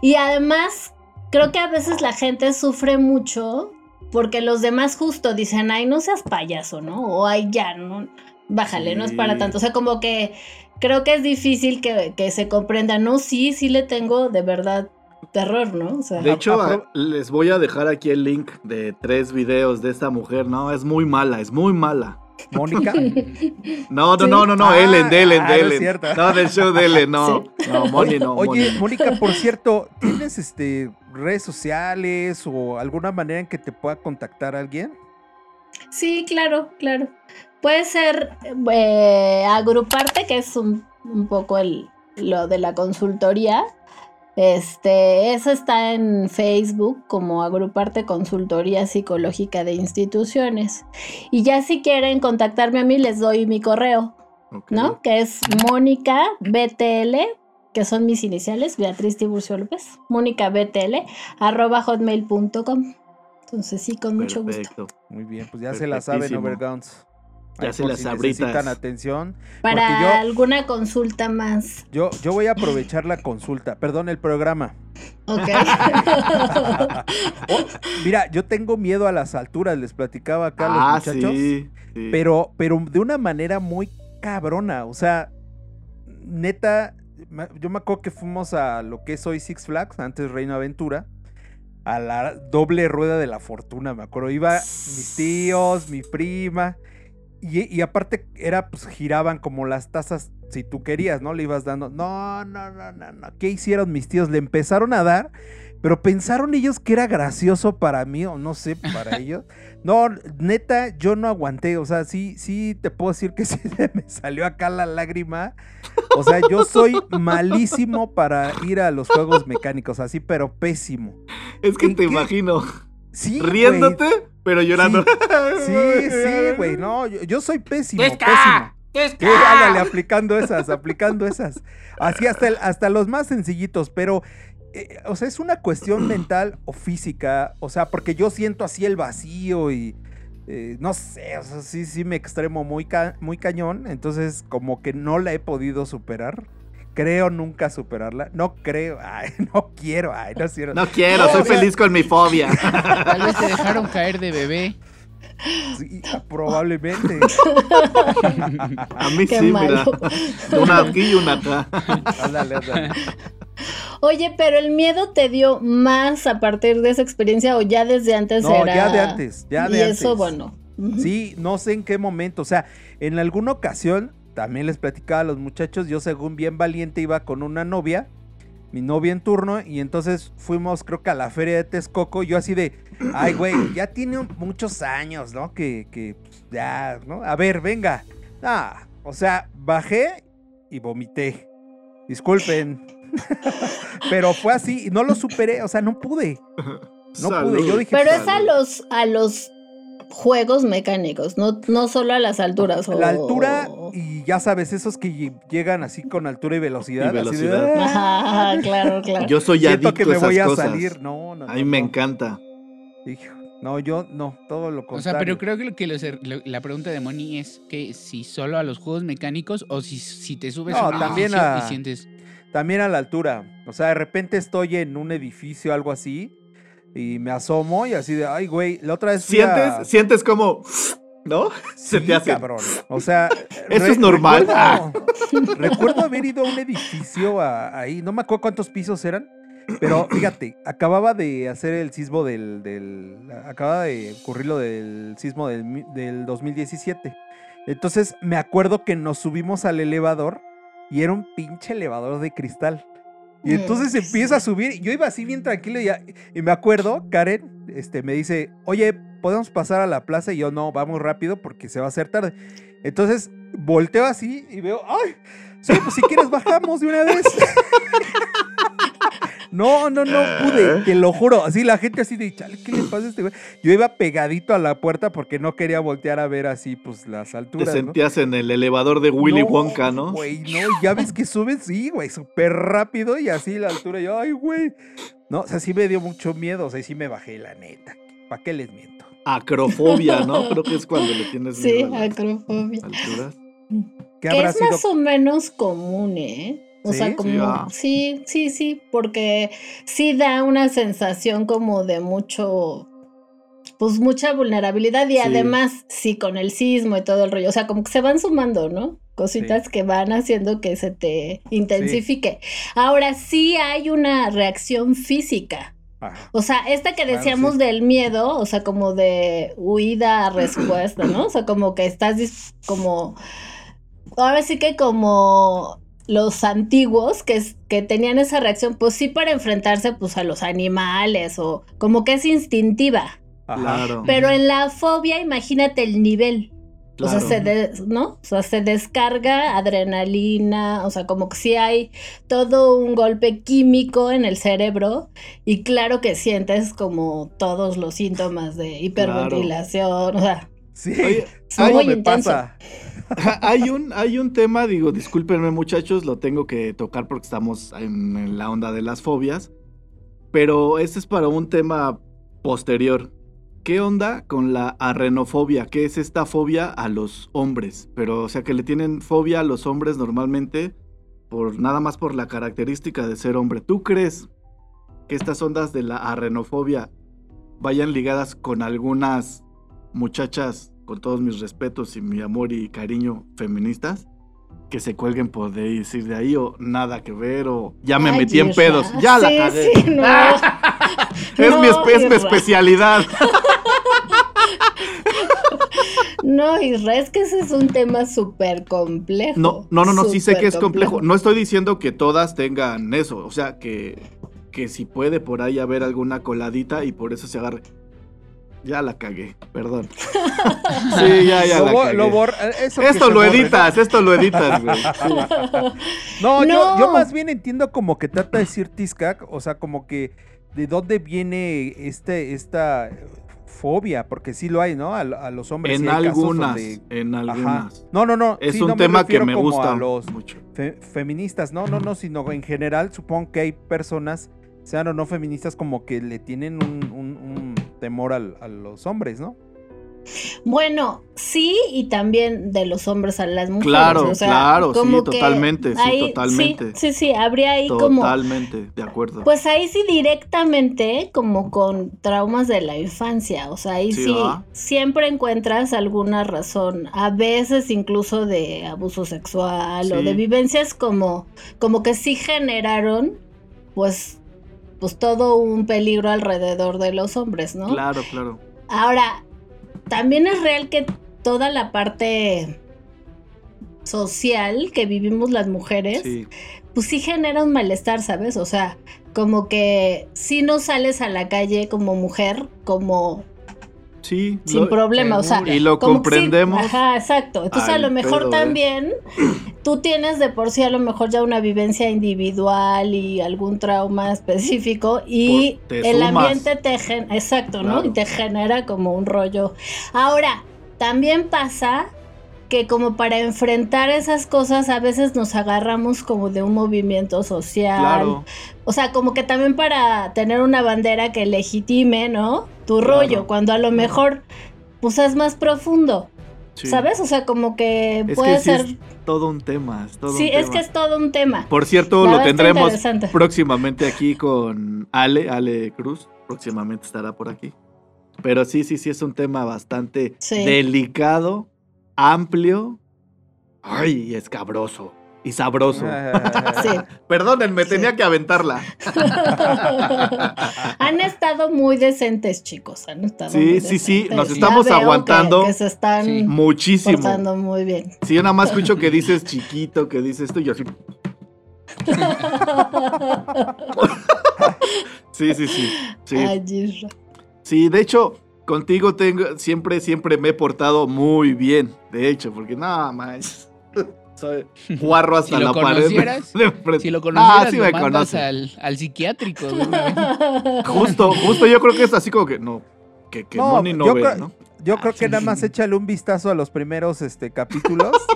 Y además, creo que a veces la gente sufre mucho porque los demás justo dicen, ay, no seas payaso, ¿no? O ay, ya, ¿no? Bájale, no es para tanto. O sea, como que creo que es difícil que, que se comprenda, no, sí, sí le tengo de verdad terror, ¿no? O sea, De hecho, apro- a- les voy a dejar aquí el link de tres videos de esta mujer, ¿no? Es muy mala, es muy mala. Mónica. No, no, Sí. no, no, no, Ah, Ellen, de Ellen, ah, de no es Ellen. cierto. No, del show de Ellen, no. No, Moni Oye, no. oye, Moni. Mónica, por cierto, ¿tienes este redes sociales o alguna manera en que te pueda contactar alguien? Sí, claro, claro. Puede ser eh, agruparte, que es un, un poco el, lo de la consultoría. Este, eso está en Facebook como agruparte consultoría psicológica de instituciones. Y ya si quieren contactarme a mí, les doy mi correo. ¿no? Que es Mónica BTL, que son mis iniciales, Beatriz Tiburcio López, Mónica BTL, arroba hotmail.com. Entonces sí, con mucho gusto. Perfecto. Muy bien, pues ya se la saben, Perfectísimo. Ya se las si necesitan atención. Para yo- alguna consulta más. Yo, yo voy a aprovechar la consulta, perdón, el programa. Ok. Oh, mira, yo tengo miedo a las alturas, les platicaba acá a los Ah, muchachos. sí. sí. Pero, pero de una manera muy cabrona. O sea, neta, yo me acuerdo que fuimos a lo que es hoy Six Flags, antes Reino Aventura, a la doble rueda de la fortuna, me acuerdo. Iba mis tíos, mi prima, y, y aparte era, pues giraban como las tazas, si tú querías, ¿no? Le ibas dando, no, no, no, no, no. ¿Qué hicieron mis tíos? Le empezaron a dar. Pero pensaron ellos que era gracioso para mí, o no sé, para ellos. No, neta, yo no aguanté. O sea, sí, sí te puedo decir que sí se me salió acá la lágrima. O sea, yo soy malísimo para ir a los juegos mecánicos, así, pero pésimo. es que ¿en te qué? imagino Sí, riéndote, pero llorando. Sí, sí, güey. No, yo, yo soy pésimo, ¡Tesca! pésimo. ¡Tesca! Sí, ándale, aplicando esas, aplicando esas. Así hasta, el- hasta los más sencillitos, pero, eh, o sea, es una cuestión mental o física, o sea, porque yo siento así el vacío y, eh, no sé, o sea, sí, sí me extremo muy, ca- muy cañón, entonces como que no la he podido superar. Creo nunca superarla. No creo, ay, no quiero, ay, no quiero. No quiero, No, soy feliz con mi fobia. Tal vez te dejaron caer de bebé. Sí, probablemente. A mí Qué sí, malo. mira. Una aquí y una acá. Ándale, ándale. Oye, pero el miedo te dio más a partir de esa experiencia o ya desde antes No, era. ya de antes, ya de y antes. eso, bueno. Sí, no sé en qué momento. O sea, en alguna ocasión, también les platicaba a los muchachos, yo según bien valiente iba con una novia, mi novia en turno, y entonces fuimos creo que a la feria de Texcoco, yo así de, ay güey, ya tiene muchos años, ¿no? Que, que pues, ya, ¿no? A ver, venga. Ah, o sea, bajé y vomité. Disculpen. Pero fue así, y no lo superé, o sea, no pude. No pude, yo dije, Pero pues, es a los, a los juegos mecánicos, no, no solo a las alturas. O... La altura y ya sabes, esos que lle- llegan así con altura y velocidad. Y así de, velocidad. "Ah, Ajá, claro, claro. Yo soy siento adicto que a me esas voy a cosas. salir. No, no, A mí me no. encanta. Hijo, no, yo no, todo lo O contrario. sea, pero creo que, lo que los- lo- la pregunta de Moni es que si solo a los juegos mecánicos o si, si te subes No, a un también edificio a- y sientes... También a la altura. O sea, de repente estoy en un edificio, algo así, y me asomo y así de, ay, güey, la otra vez a- ¿Sientes, sientes como, ¿no? se te hace. cabrón. O sea, ¿Eso es normal? Recuerdo, recuerdo haber ido a un edificio a- ahí, no me acuerdo cuántos pisos eran, pero fíjate, acababa de hacer el sismo del, del acaba de ocurrir lo del sismo del, del 2017. Entonces me acuerdo que nos subimos al elevador y era un pinche elevador de cristal. Y entonces empieza a subir. Yo iba así bien tranquilo y, y me acuerdo, Karen, este, me dice, oye, ¿podemos pasar a la plaza? Y yo, no, vamos rápido porque se va a hacer tarde. Entonces volteo así y veo, ¡ay! Si quieres bajamos de una vez. No, no, no pude, te lo juro. Así la gente así de, chale, ¿qué le pasa a este güey? Yo iba pegadito a la puerta porque no quería voltear a ver así, pues, las Te alturas, ¿no? sentías en el elevador de Willy No, Wonka, ¿no? Güey, no, y ya ves que suben, sí, güey, súper rápido y así la altura. Yo, ay, güey. No, o sea, sí me dio mucho miedo, o sea, sí me bajé, la neta. ¿Para qué les miento? Acrofobia, ¿no? Creo que es cuando le tienes Sí, a acrofobia. alturas. ¿Qué Que habrá es sido? más o menos común, ¿eh? O ¿Sí? sea, Sí, como, ah. sí, sí, sí, porque sí da una sensación como de mucho, pues mucha vulnerabilidad y Sí. además, sí, con el sismo y todo el rollo, o sea, como que se van sumando, ¿no? Cositas que van haciendo que se te intensifique. Ahora sí hay una reacción física. Ajá. O sea, esta que decíamos del miedo, o sea, como de huida, respuesta, ¿no? O sea, como que estás como, ahora sí que como los antiguos que, que tenían esa reacción, pues sí para enfrentarse pues a los animales o como que es instintiva. Claro. Pero en la fobia, imagínate el nivel. O sea, se des- ¿no? O sea, se descarga adrenalina, o sea, como que sí hay todo un golpe químico en el cerebro y claro que sientes como todos los síntomas de hiperventilación, o sea, Sí, Oye, muy me intenso. pasa. hay un, hay un tema, digo, discúlpenme muchachos, lo tengo que tocar porque estamos en, en la onda de las fobias, pero este es para un tema posterior. ¿Qué onda con la arrenofobia? ¿Qué es esta fobia a los hombres? Pero, o sea, que le tienen fobia a los hombres normalmente por nada más por la característica de ser hombre. ¿Tú crees que estas ondas de la arrenofobia vayan ligadas con algunas muchachas, con todos mis respetos y mi amor y cariño feministas, que se cuelguen por decir de ahí o nada que ver o ya me Ay, metí en pedos, ya la Sí, cagué. sí, no. es, mi, espe- es mi especialidad. No, Isra, es que ese es un tema súper complejo. No, no, no, no, sí sé que es complejo. No estoy diciendo que todas tengan eso, o sea, que, que si puede por ahí haber alguna coladita y por eso se agarre. Ya la cagué, perdón. Sí, ya, ya Lo la cagué. lo bor- eso que Esto lo borre, ¿no? editas, esto lo editas, güey. Sí. No, Yo, No. yo más bien entiendo como que trata de decir Tizcac, o sea, como que de dónde viene este, esta fobia, porque sí lo hay, ¿no? A, a los hombres. En sí hay casos algunas, donde- en Ajá. algunas. No, no, no. Es sí, un no tema que refiero me como gusta A los mucho. fe- feministas, no, no, no, sino en general supongo que hay personas, sean o no feministas, como que le tienen un, un- un temor al- a los hombres, ¿no? Bueno, sí, y también de los hombres a las mujeres. Claro, o sea, claro, sí, como que totalmente, sí, totalmente. Sí, sí, sí, habría ahí como. Totalmente, de acuerdo. Pues ahí sí directamente como con traumas de la infancia, o sea, ahí Sí, sí, siempre encuentras alguna razón, a veces incluso de abuso sexual o Sí. de vivencias como, como que sí generaron pues, pues todo un peligro alrededor de los hombres, ¿no? Claro, claro. Ahora, también es real que toda la parte social que vivimos las mujeres, Sí, pues sí genera un malestar, ¿sabes? O sea, como que si no sales a la calle como mujer, como sí. sin lo- problema, o sea, y lo sí, comprendemos. ajá, exacto. Entonces a lo mejor pedo, ¿eh? también tú tienes de por sí a lo mejor ya una vivencia individual y algún trauma específico y el sumas. ambiente te exacto, ¿no? Y te genera como un rollo. Ahora, también pasa que como para enfrentar esas cosas a veces nos agarramos como de un movimiento social. Claro. O sea, como que también para tener una bandera que legitime, ¿no? Tu Claro. rollo, cuando a lo mejor pues es más profundo, sí. ¿sabes? O sea, como que Es puede que sí ser... es todo un tema. Es todo sí, un es tema. que es todo un tema. Por cierto, La lo tendremos próximamente aquí con Ale, Ale Cruz. Próximamente estará por aquí. Pero sí, sí, sí, es un tema bastante Sí. delicado, amplio, ay, escabroso. Y sabroso. Sí. Perdónenme, Sí. tenía que aventarla. han estado muy decentes, chicos. Han estado Sí, muy sí, sí, nos Ya estamos veo que- aguantando. Que, se están Sí. Muchísimo. portando muy bien. Sí, yo nada más escucho que dices chiquito, que dices esto y yo así. Sí, sí, sí. Sí, Ay, sí de hecho, contigo tengo, siempre, siempre me he portado muy bien. De hecho, porque nada más. Soy guarro hasta Si la pared. conocieras, de. Si lo conocieras, ah, sí lo me mandas al, al psiquiátrico. Justo, justo yo creo que es así como que no. Que, que no, No, ni no ve, creo- ¿no? Yo creo que nada más échale un vistazo a los primeros este, capítulos.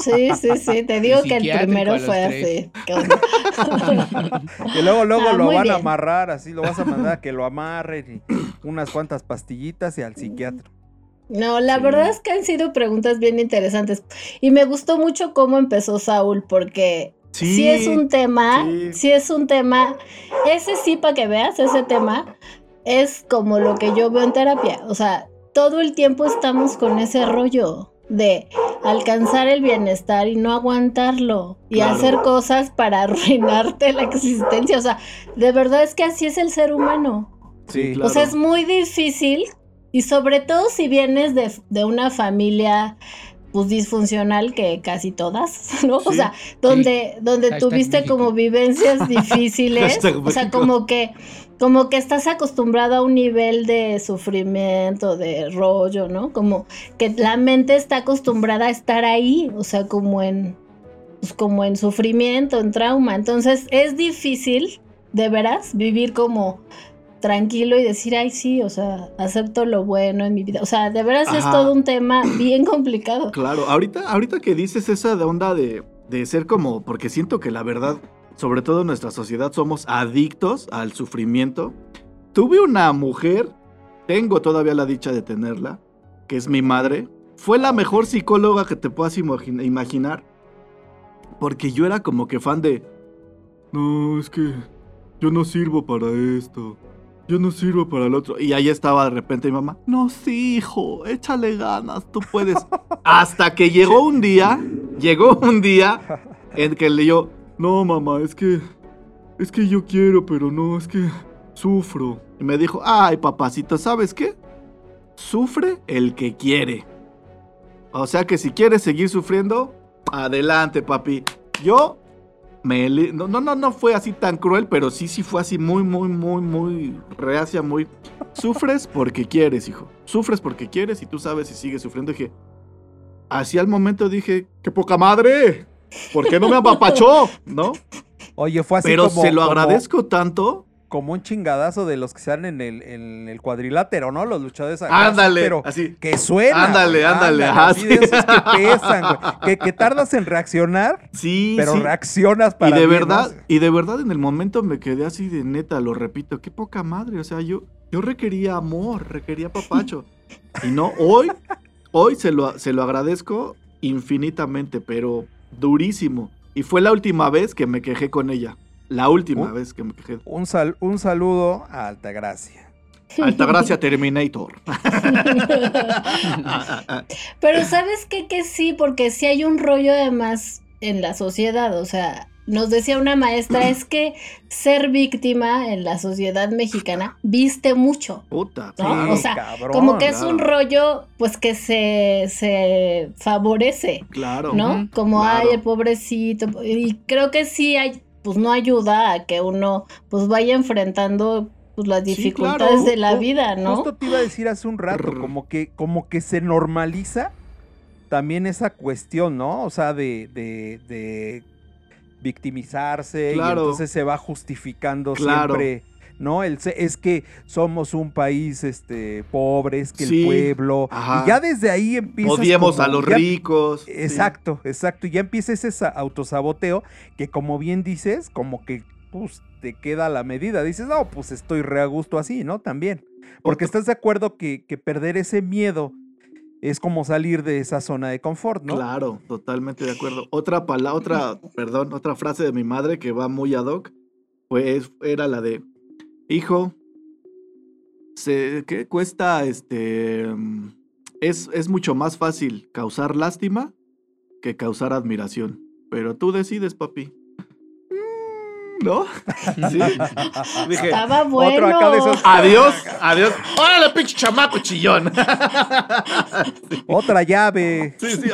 Sí, sí, sí. Te digo que el primero fue tres. así. Y luego, luego Ah, lo van a amarrar, así lo vas a mandar a que lo amarren. y- unas cuantas pastillitas y al psiquiatra. No, la Sí. verdad es que han sido preguntas bien interesantes. Y me gustó mucho cómo empezó Saúl, porque sí, es un tema, sí. sí. es un tema, ese sí, para que veas, ese tema es como lo que yo veo en terapia. O sea, todo el tiempo estamos con ese rollo de alcanzar el bienestar y no aguantarlo y Claro. hacer cosas para arruinarte la existencia. O sea, de verdad es que así es el ser humano. Sí, claro. O sea, es muy difícil y sobre todo si vienes de, de una familia pues disfuncional que casi todas, ¿no? O sea, donde, donde Hashtag tuviste México. como vivencias difíciles, o sea, como que como que estás acostumbrado a un nivel de sufrimiento, de rollo, ¿no? Como que la mente está acostumbrada a estar ahí, o sea, como en pues como en sufrimiento, en trauma. Entonces, es difícil de veras vivir como tranquilo y decir, ay, sí, o sea, acepto lo bueno en mi vida. O sea, de veras es todo un tema bien complicado. Claro, ahorita, ahorita que dices esa de onda de, de ser como, porque siento que la verdad, sobre todo en nuestra sociedad, somos adictos al sufrimiento. Tuve una mujer, tengo todavía la dicha de tenerla, que es mi madre. Fue la mejor psicóloga que te puedas imagin- imaginar. Porque yo era como que fan de... No, es que yo no sirvo para esto. Yo no sirvo para el otro. Y ahí estaba de repente mi mamá. No, sí, hijo, échale ganas, tú puedes. Hasta que llegó un día, llegó un día en que le yo, no, mamá, es que, es que yo quiero, pero no, es que sufro. Y me dijo, ay, papacito, ¿sabes qué? Sufre el que quiere. O sea que si quieres seguir sufriendo, adelante, papi. Yo me no, no, no fue así tan cruel, pero sí, sí fue así muy, muy, muy, muy reacia, muy. Sufres porque quieres, hijo. Sufres porque quieres y tú sabes si sigues sufriendo. Dije, así al momento dije, qué poca madre. ¿Por qué no me apapachó? ¿No? Oye, fue así Pero como, se lo como- agradezco tanto. como un chingadazo de los que dan en el, en el cuadrilátero, ¿no? Los luchadores Ándale, Pero así. que suena. Ándale, ándale, ajá, así sí. de esos que pesan, güey. Que, que tardas en reaccionar, Sí, pero sí. reaccionas Y para de bien, ¿no? verdad, y de verdad en el momento me quedé así de neta, lo repito, qué poca madre, o sea, yo, yo requería amor, requería papacho. y no, hoy, hoy se lo, se lo agradezco infinitamente, pero durísimo. Y fue la última vez que me quejé con ella. La última Uh. vez que me quejé. Un, sal- un saludo a Altagracia. Altagracia Terminator. Pero ¿sabes qué? Que sí, porque sí hay un rollo además en la sociedad, o sea, nos decía una maestra, es que ser víctima en la sociedad mexicana viste mucho. Puta. ¿No? O sea, cabrón. Como que es un rollo, pues que se, se favorece, Claro. ¿no? Como, claro. ay, el pobrecito. Y creo que sí hay, pues no ayuda a que uno, pues vaya enfrentando pues, las dificultades de la vida, ¿no? Justo te iba a decir hace un rato, como que, como que se normaliza también esa cuestión, ¿no? O sea, de, de, de victimizarse Claro. y entonces se va justificando Claro. siempre, ¿no? El, es que somos un país este pobre, es que Sí. el pueblo. Ajá. Y ya desde ahí empiezas. Odiemos como- a los ya- ricos. sí. Exacto, exacto. Y ya empieza ese sa- autosaboteo que como bien dices, como que pues, te queda la medida. Dices, no, pues estoy re a gusto así, ¿no? También. Porque Otro- estás de acuerdo que, que perder ese miedo es como salir de esa zona de confort, ¿no? Claro, totalmente de acuerdo. Otra palabra, otra, perdón, otra frase de mi madre que va muy ad hoc, pues era la de, hijo, se, ¿qué cuesta este? Es, es mucho más fácil causar lástima que causar admiración. Pero tú decides, papi. ¿No? Sí. Dije, Estaba bueno. Otro acá de esos- adiós, adiós. ¡Órale, pinche chamaco chillón! Otra llave. Sí, sí.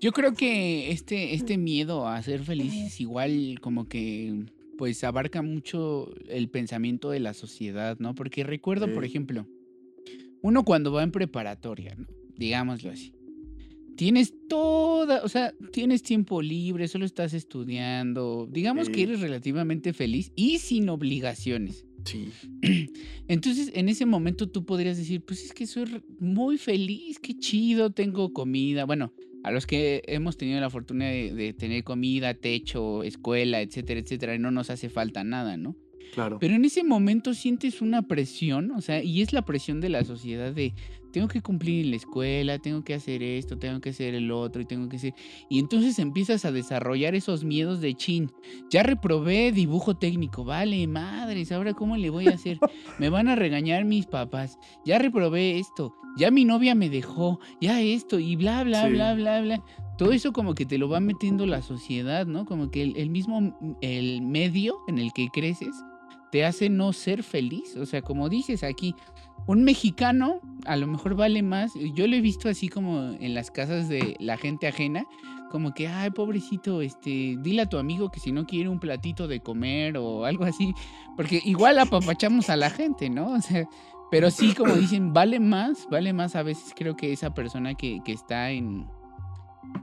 Yo creo que este, este miedo a ser felices igual como que pues abarca mucho el pensamiento de la sociedad, ¿no? Porque recuerdo, por Sí. ejemplo, uno cuando va en preparatoria, ¿no? Digámoslo así. Tienes toda, o sea, tienes tiempo libre, solo estás estudiando, digamos que eres relativamente feliz y sin obligaciones. Sí. Entonces, en ese momento tú podrías decir, pues es que soy muy feliz, qué chido, tengo comida. Bueno, a los que hemos tenido la fortuna de, de tener comida, techo, escuela, etcétera, etcétera, y no nos hace falta nada, ¿no? Claro. Pero en ese momento sientes una presión, o sea, y es la presión de la sociedad de tengo que cumplir en la escuela, tengo que hacer esto, tengo que hacer el otro y tengo que hacer... Y entonces empiezas a desarrollar esos miedos de chin. Ya reprobé dibujo técnico, vale, madres, ahora cómo le voy a hacer? Me van a regañar mis papás. Ya reprobé esto, ya mi novia me dejó, ya esto y bla, bla, Sí. bla, bla, bla. Todo eso como que te lo va metiendo la sociedad, ¿no? Como que el, el mismo, el medio en el que creces te hace no ser feliz. O sea, como dices aquí, un mexicano a lo mejor vale más. Yo lo he visto así como en las casas de la gente ajena, como que, ay, pobrecito, este, dile a tu amigo que si no quiere un platito de comer o algo así, porque igual apapachamos a la gente, ¿no? O sea, pero sí, como dicen, vale más, vale más a veces creo que esa persona que, que está en...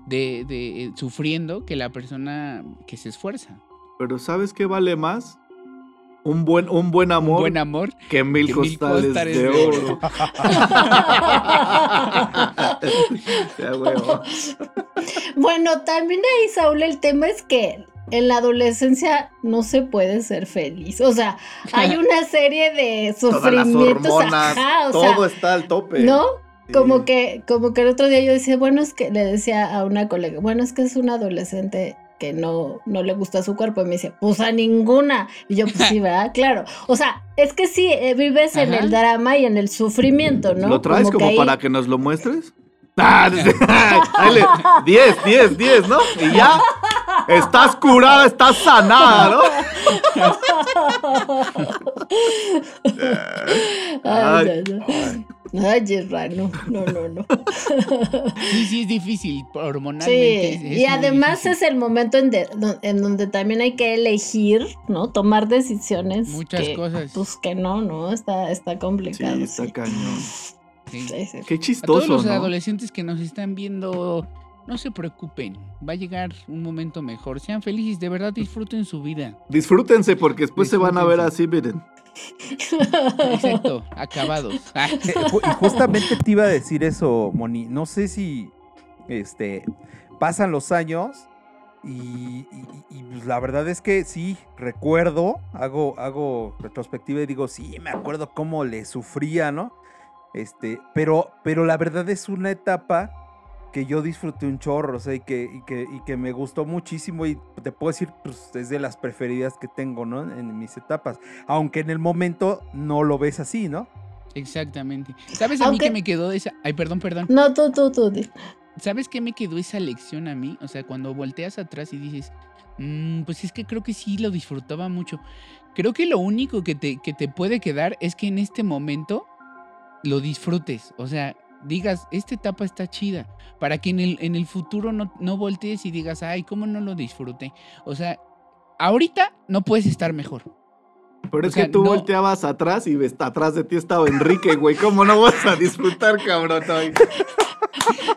De, de, eh, sufriendo que la persona que se esfuerza. Pero ¿sabes qué vale más? Un buen, un buen amor Buen amor. que mil que mil costales, costales de de oro. Ya, huevo. Bueno, también ahí, Saúl, el tema es que en la adolescencia no se puede ser feliz. O sea, hay una serie de Todas las sufrimientos. hormonas, ajá, o todo sea, está al tope. ¿no? Sí. Como que, como que el otro día yo decía, bueno, es que le decía a una colega, bueno, es que es una adolescente que no, no le gusta su cuerpo. Y me dice, pues a ninguna. Y yo, pues sí, ¿verdad? Claro. O sea, es que sí, eh, vives en Ajá. el drama y en el sufrimiento, ¿no? ¿Lo traes como, que ahí- para que nos lo muestres? Ah, dice, ahí le- 10, 10, 10, ¿no? Y ya estás curada, estás sanada, ¿no? Ay, Ay, no. Ay, Yerra, no, no, no, no. Sí, sí, es difícil, hormonalmente. Sí, es- es y además difícil. es el momento en, de- en donde también hay que elegir, ¿no? Tomar decisiones. Muchas que, cosas. Pues que no, ¿no? Está, está Sí, complicado. está sí. cañón. Sí. Sí, sí. Qué A todos chistoso, los ¿no? adolescentes que nos están viendo, no se preocupen. Va a llegar un momento mejor. Sean felices, de verdad disfruten su vida. Disfrútense porque después se van a ver así, miren. Exacto, acabados. Y justamente te iba a decir eso, Moni. No sé si este pasan los años y, y- y, pues, la verdad es que sí, recuerdo, hago, hago retrospectiva y digo, sí, me acuerdo cómo le sufría, ¿no? Este, pero, pero la verdad es una etapa que yo disfruté un chorro, o sea, y que, y que, y que me gustó muchísimo y te puedo decir, pues es de las preferidas que tengo, ¿no? En mis etapas. Aunque en el momento no lo ves así, ¿no? Exactamente. ¿Sabes a mí que me quedó esa... Ay, perdón, perdón. No, tú, tú, tú. ¿Sabes qué me quedó esa lección a mí? O sea, cuando volteas atrás y dices, "Mm, pues es que creo que sí lo disfrutaba mucho. Creo que lo único que te, que te puede quedar es que en este momento lo disfrutes. O sea, digas, esta etapa está chida. Para que en el, en el futuro no, no voltees y digas, ay, ¿cómo no lo disfruté? O sea, ahorita no puedes estar mejor. Pero O es sea, que tú no- volteabas atrás y ves- atrás de ti estaba Enrique, güey. ¿Cómo no vas a disfrutar, cabrón?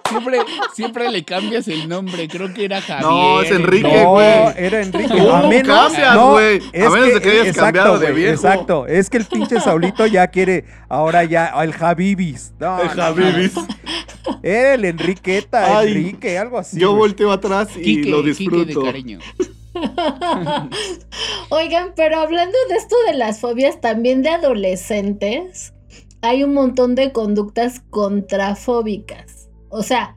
Siempre, siempre le cambias el nombre. Creo que era Javier. No, es Enrique, ¿no? no, güey. era Enrique. ¿Cómo a menos, cambias, no, güey? A es menos de que hayas cambiado de güey, viejo. Exacto, es que el pinche Saulito ya quiere, ahora ya, el Javibis. No, El no, Javibis. no. Era el Enriqueta, Ay, Enrique, algo así. Yo güey. volteo atrás y Quique, lo Quique de disfruto. cariño. Oigan, pero hablando de esto de las fobias también de adolescentes, hay un montón de conductas contrafóbicas. O sea,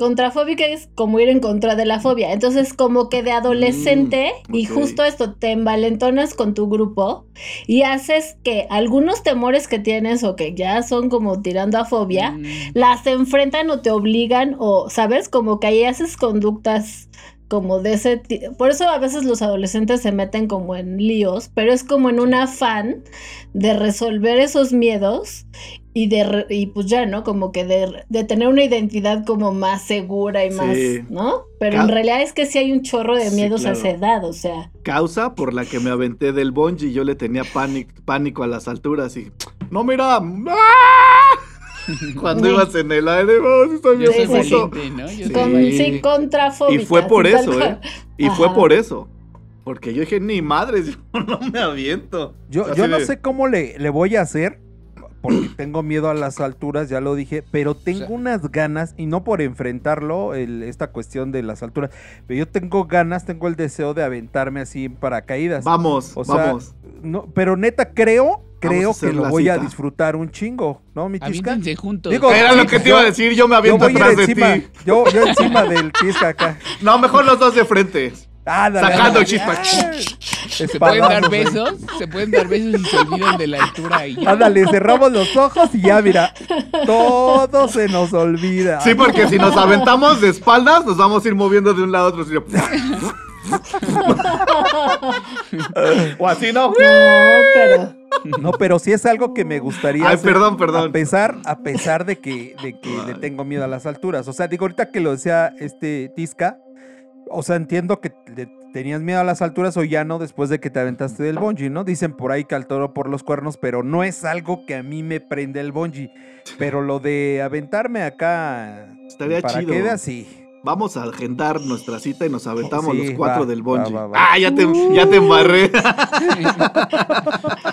contrafóbica es como ir en contra de la fobia. Entonces, como que de adolescente, Mm, y justo esto, te envalentonas con tu grupo y haces que algunos temores que tienes o que ya son como tirando a fobia, Mm, las enfrentan o te obligan o, ¿sabes? Como que ahí haces conductas como de ese Por eso a veces los adolescentes se meten como en líos, pero es como en un afán de resolver esos miedos y de, y pues ya, ¿no? Como que de, de tener una identidad como más segura y más, Sí. ¿no? Pero Ca- en realidad es que sí hay un chorro de Sí, miedos a claro. esa edad, o sea. Causa por la que me aventé del bungee. Yo le tenía pánico, pánico a las alturas y. ¡No, mira! ¡Ah! Cuando Sí. ibas en el aire, ¡oh, sí estoy bien Sí, sí. puto! valiente, ¿no? Yo Sí. soy Con, valiente. sí, contrafóbica. Y fue por eso, ¿eh? Y fue por eso. Porque yo dije, ni madres, yo no me aviento. Yo, Así yo no de- sé cómo le, le voy a hacer porque tengo miedo a las alturas, ya lo dije, pero tengo sea- unas ganas, y no por enfrentarlo, el- esta cuestión de las alturas, pero yo tengo ganas, tengo el deseo de aventarme así en paracaídas. Vamos, O sea, vamos. No, pero neta, creo, creo que lo voy a disfrutar un chingo, ¿no, mi tisca? Juntos. Digo, Era lo que te yo- iba a decir, yo me Yo aviento ir atrás de encima, ti. yo, yo encima del tisca acá. No, mejor los dos de frente. Ándale, Sacando ándale. chispa. Ah, se pueden dar besos, se pueden dar besos y se olvidan de la altura y ya. Ándale, cerramos los ojos y ya, mira, todo se nos olvida. Sí, porque si nos aventamos de espaldas, nos vamos a ir moviendo de un lado a otro. o así, ¿no? No, pero. No, pero sí es algo que me gustaría Ay, hacer, perdón, perdón. A pesar, a pesar de que, de que le tengo miedo a las alturas. O sea, digo, ahorita que lo decía este Tisca, o sea, entiendo que le tenías miedo a las alturas o ya no después de que te aventaste del bungee, ¿no? Dicen por ahí que al toro por los cuernos, pero no es algo que a mí me prende el bungee. Pero lo de aventarme acá Estaría para chido. queda, sí. Vamos a agendar nuestra cita y nos aventamos Sí, los cuatro va, del bungee. va, va. Ah, ya te, ya te embarré.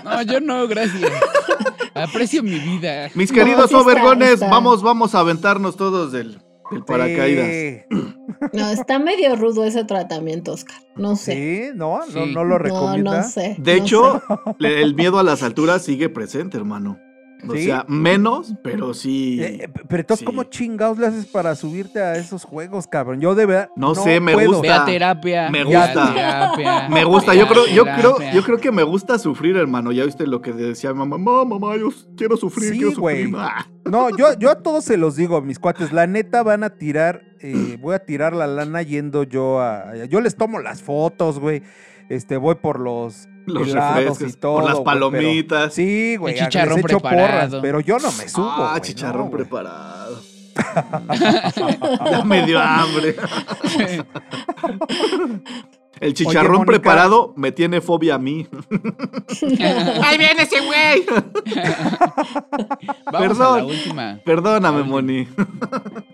No, yo no, gracias. Aprecio mi vida. Mis No, queridos sí está, overgones, está. vamos, vamos a aventarnos todos del, del paracaídas. Sí, No, está medio rudo ese tratamiento, Oscar. No sé. sí, no, no, no lo no, recomienda. no sé. De no hecho, el miedo a las alturas sigue presente, hermano. O ¿Sí? sea, menos, pero sí. Eh, eh, pero entonces, Sí. ¿cómo chingados le haces para subirte a esos juegos, cabrón? Yo de verdad. No sé, me puedo. gusta. Ve a terapia. Me ve a gusta. terapia, Me gusta, ve yo creo, yo creo, yo creo que me gusta sufrir, hermano. Ya viste lo que decía mi mamá, "No, mamá, yo quiero sufrir, Sí, quiero sufrir. Ah, No, yo, yo a todos se los digo, mis cuates. La neta van a tirar. eh, voy a tirar la lana yendo yo a. a- Yo les tomo las fotos, güey. Este, voy por los. Los refrescos, y todo. por las pero- palomitas. sí, güey. El chicharrón preparado. porras, pero yo no me subo. ah, chicharrón no, preparado. ya me dio hambre. El chicharrón preparado me tiene fobia a mí. ¡Ahí viene ese güey! Vamos a Perdón. la última. Perdóname, Moni.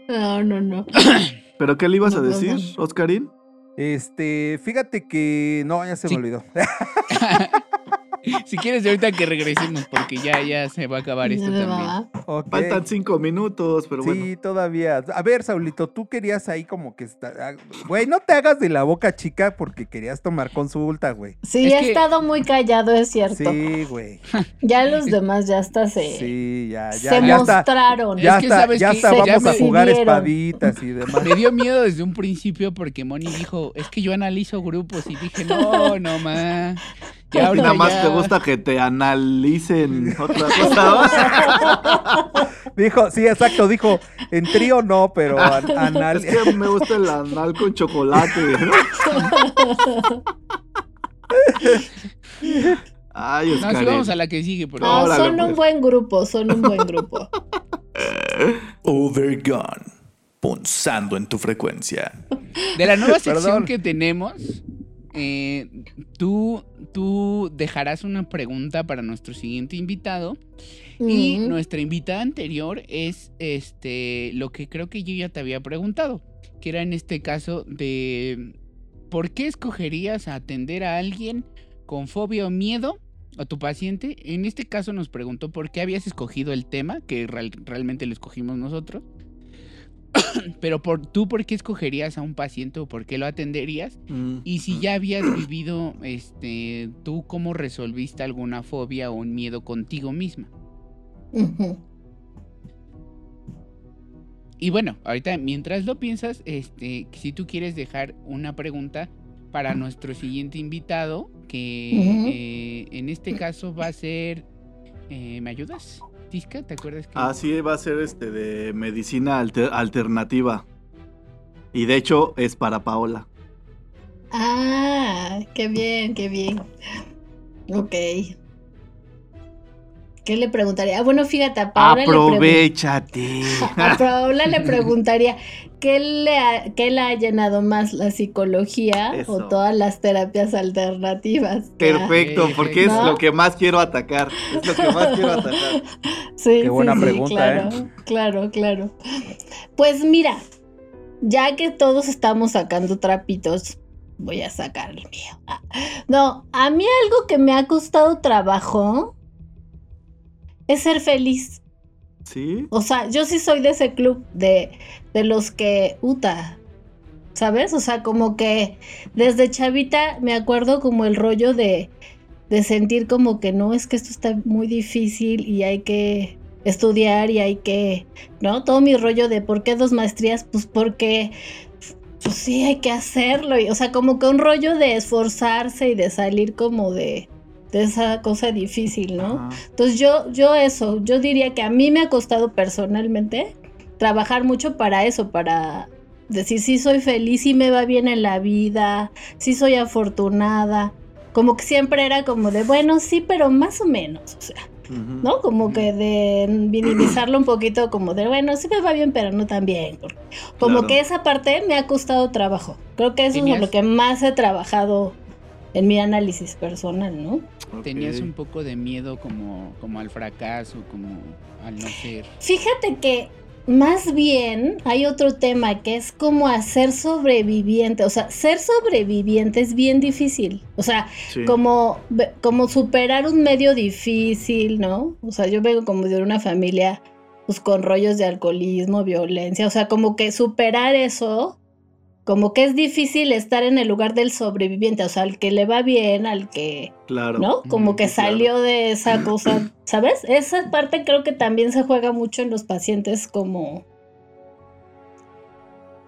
No, no, no. ¿Pero qué le ibas a no, decir, no. Oscarín? Este, fíjate que. No, ya se Sí. me olvidó. Si quieres, de ahorita que regresemos, porque ya, ya se va a acabar esto también. va. Ok. Faltan cinco minutos, pero sí, bueno. todavía. A ver, Saulito, tú querías ahí como que está. ah, Güey, no te hagas de la boca chica porque querías tomar consulta, güey. Sí, Es ha que- estado muy callado, es cierto. Sí, güey. Ya los demás ya hasta se, Sí, ya, ya, se ya está. mostraron. Ya Es que está, sabes ya que está, vamos a jugar espaditas y demás. Me dio miedo desde un principio porque Moni dijo, es que yo analizo grupos y dije, no, no más. Ya Y ahorita nada más ya- te gusta que te analicen otra cosa. Dijo, sí, exacto, dijo, en trío no, pero an- anal. es que me gusta el anal con chocolate. Ay, No, sí, vamos a la que sigue, por No, favor. Órale, son un pues. buen grupo, son un buen grupo. Overgone. Punzando en tu frecuencia. De la nueva sección Perdón. que tenemos, eh, tú, tú dejarás una pregunta para nuestro siguiente invitado. Y nuestra invitada anterior es este lo que creo que yo ya te había preguntado, que era en este caso de ¿por qué escogerías atender a alguien con fobia o miedo a tu paciente? En este caso nos preguntó por qué habías escogido el tema, que real- realmente lo escogimos nosotros. Pero por tú por qué escogerías a un paciente o por qué lo atenderías? Mm. Y si ya habías vivido este tú cómo resolviste alguna fobia o un miedo contigo misma. Y bueno, ahorita mientras lo piensas, este, si tú quieres dejar una pregunta para nuestro siguiente invitado, que eh, en este caso va a ser, eh, ¿me ayudas? Tisca, ¿te acuerdas que? Ah, sí, va a ser este de medicina alter- alternativa. Y de hecho es para Paola. Ah, qué bien, qué bien. Ok. ¿Qué le preguntaría? Ah, bueno, fíjate, a Paola, le, pregun- Aprovechate. a Paola le preguntaría ¿qué le, ha, qué le ha llenado más la psicología Eso. o todas las terapias alternativas? Perfecto, porque es lo que más quiero atacar. Es lo que más quiero atacar. Sí, Qué buena sí, sí, pregunta, claro, ¿eh? claro, claro. Pues mira, ya que todos estamos sacando trapitos, voy a sacar el mío. Ah, No, a mí algo que me ha costado trabajo es ser feliz. ¿Sí? O sea, yo sí soy de ese club de, de los que, uta, ¿sabes? O sea, como que desde chavita me acuerdo como el rollo de, de sentir como que no, es que esto está muy difícil y hay que estudiar y hay que, ¿no? Todo mi rollo de por qué dos maestrías, pues porque, pues sí, hay que hacerlo. Y, o sea, como que un rollo de esforzarse y de salir como de, de esa cosa difícil, ¿no? Ajá. Entonces yo, yo eso, yo diría que a mí me ha costado personalmente trabajar mucho para eso, para decir si soy feliz, si me va bien en la vida, si soy afortunada. Como que siempre era como de, bueno, sí, pero más o menos, o sea. ¿no? Como que de minimizarlo un poquito, como de, bueno, sí me va bien, pero no tan bien. Como Claro. que esa parte me ha costado trabajo. Creo que eso es lo que más he trabajado en mi análisis personal, ¿no? Tenías un poco de miedo como, como al fracaso, como al no ser. Fíjate que más bien hay otro tema que es como hacer sobreviviente. O sea, ser sobreviviente es bien difícil. O sea, Sí. como, como superar un medio difícil, ¿no? O sea, yo vengo como de una familia pues con rollos de alcoholismo, violencia. O sea, como que superar eso, como que es difícil estar en el lugar del sobreviviente. O sea, al que le va bien, al que Claro. ¿no? Como Mm, que sí, claro. salió de esa cosa, ¿sabes? Esa parte creo que también se juega mucho en los pacientes como,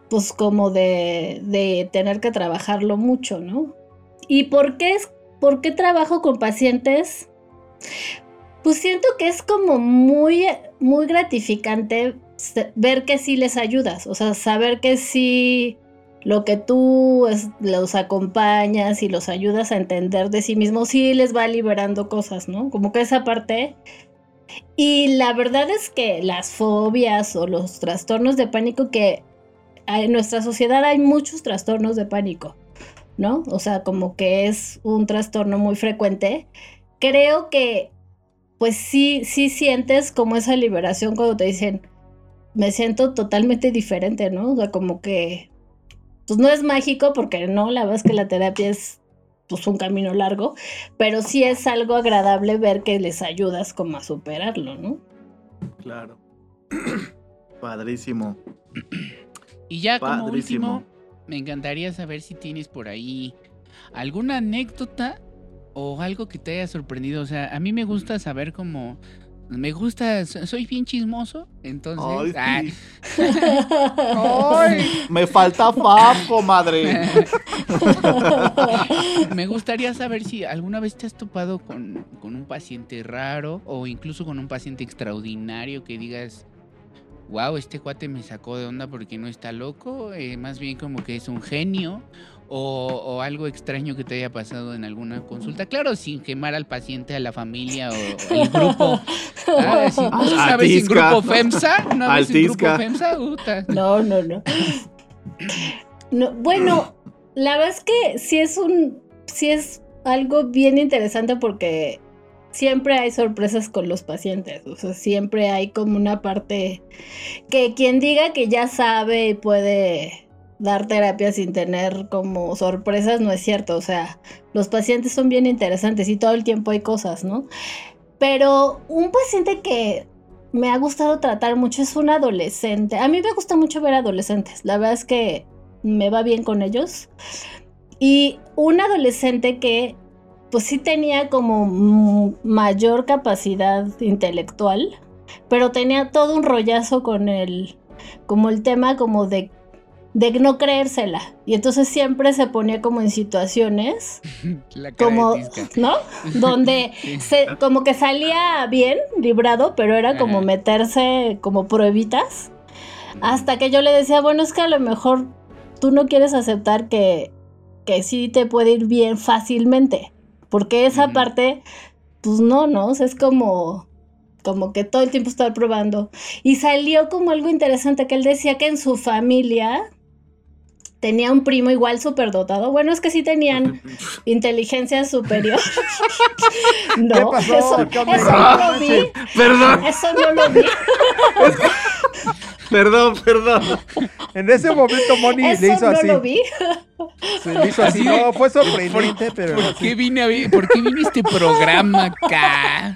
pues como de, de tener que trabajarlo mucho, ¿no? ¿Y por qué es, por qué trabajo con pacientes? Pues siento que es como muy, muy gratificante ver que sí les ayudas, o sea, saber que sí lo que tú los acompañas y los ayudas a entender de sí mismos, sí les va liberando cosas, ¿no? Como que esa parte. Y la verdad es que las fobias o los trastornos de pánico que en nuestra sociedad hay muchos trastornos de pánico, ¿no? O sea, como que es un trastorno muy frecuente. Creo que, pues sí, sí sientes como esa liberación cuando te dicen, me siento totalmente diferente, ¿no? O sea, como que pues no es mágico porque no, la verdad es que la terapia es pues un camino largo, pero sí es algo agradable ver que les ayudas como a superarlo, ¿no? Claro. Padrísimo. Y ya como Padrísimo. último, me encantaría saber si tienes por ahí alguna anécdota o algo que te haya sorprendido. O sea, a mí me gusta saber cómo. Me gusta, so- soy bien chismoso, entonces. Ay, sí. Ay, me falta fafo, madre. Me gustaría saber si alguna vez te has topado con, con un paciente raro o incluso con un paciente extraordinario que digas, wow, este cuate me sacó de onda porque no está loco, eh, más bien como que es un genio o, o algo extraño que te haya pasado en alguna consulta. Claro, sin quemar al paciente, a la familia o el grupo. Ah, sí, ¿no ¿Una vez en Altisca. grupo FEMSA? ¿Una vez en grupo Altisca. FEMSA? Uta. No, no, no. No, bueno, la verdad es que sí es un, sí es algo bien interesante porque siempre hay sorpresas con los pacientes, o sea, siempre hay como una parte que quien diga que ya sabe y puede dar terapia sin tener como sorpresas no es cierto, o sea, los pacientes son bien interesantes y todo el tiempo hay cosas, ¿no? Pero un paciente que me ha gustado tratar mucho es un adolescente. A mí me gusta mucho ver adolescentes. La verdad es que me va bien con ellos. Y un adolescente que pues sí tenía como mayor capacidad intelectual, pero tenía todo un rollazo con el como el tema como de de no creérsela. Y entonces siempre se ponía como en situaciones como. ¿no? Donde se, como que salía bien, librado, pero era como meterse como pruebitas. Hasta que yo le decía, bueno, es que a lo mejor tú no quieres aceptar que, que sí te puede ir bien fácilmente. Porque esa parte, pues no, ¿no? O sea, es como, como que todo el tiempo estar probando. Y salió como algo interesante que él decía que en su familia tenía un primo igual superdotado. Bueno, es que sí tenían inteligencia superior. no, ¿Qué pasó? eso, ¿Qué onda? eso no lo vi. Perdón, Eso no lo vi. perdón, perdón. En ese momento Moni le Eso hizo no así. lo vi. Se le hizo así. No, fue sorprendente, pero. ¿Por qué vine a ver- ¿Por qué vine a este programa acá?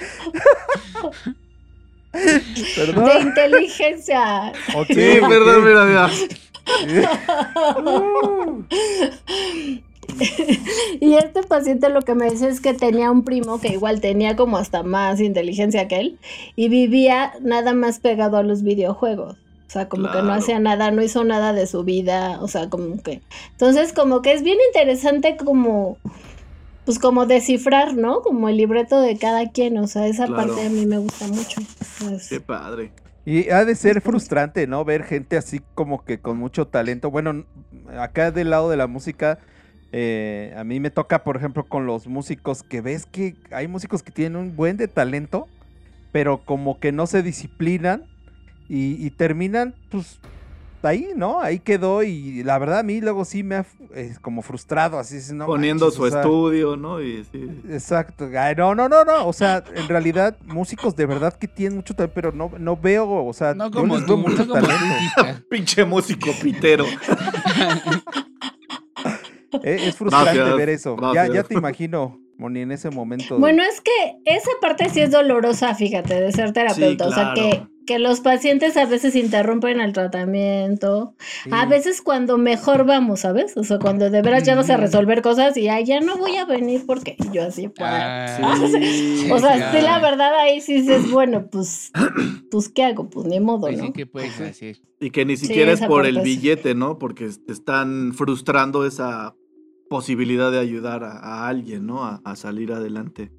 Perdón. De inteligencia. Sí, perdón, mira, mira. Y este paciente lo que me dice es que tenía un primo que igual tenía como hasta más inteligencia que él y vivía nada más pegado a los videojuegos. O sea, como que no hacía nada, no hizo nada de su vida, o sea, como que... Entonces, como que es bien interesante como, pues como descifrar, ¿no? Como el libreto de cada quien, o sea, esa Claro. parte a mí me gusta mucho. Pues, Qué padre. Y ha de ser frustrante, ¿no? Ver gente así como que con mucho talento. Bueno, acá del lado de la música, eh, a mí me toca, por ejemplo, con los músicos que ves que hay músicos que tienen un buen de talento, pero como que no se disciplinan y, y terminan, pues, ahí, ¿no? Ahí quedó y la verdad a mí luego sí me ha eh, como frustrado, así, no Poniendo manches, su o sea, estudio, ¿no? Y sí. Exacto. Ay, no, no, no, no. O sea, en realidad, músicos de verdad que tienen mucho talento, pero no, no veo, o sea, No yo como les veo tú, mucho no talento. Pinche músico pitero. Eh, Es frustrante Gracias, ver eso. Ya, gracias. ya te imagino, Moni, en ese momento. Bueno, es que esa parte sí es dolorosa, fíjate, de ser terapeuta. O sea, que. Que los pacientes a veces interrumpen el tratamiento. sí. A veces cuando mejor vamos, ¿sabes? O sea, cuando de veras ya vas a resolver cosas y "Ay, ya no voy a venir porque yo así, pues. Ah, Sí. o sea, sí, la verdad ahí sí dices, bueno, pues, pues, ¿qué hago? Pues ni modo, Pues ¿no? sí, ¿qué puedes hacer? Y que ni Sí, siquiera es por el billete, ¿no? Porque te están frustrando esa posibilidad de ayudar a, a alguien, ¿no? A, a salir adelante.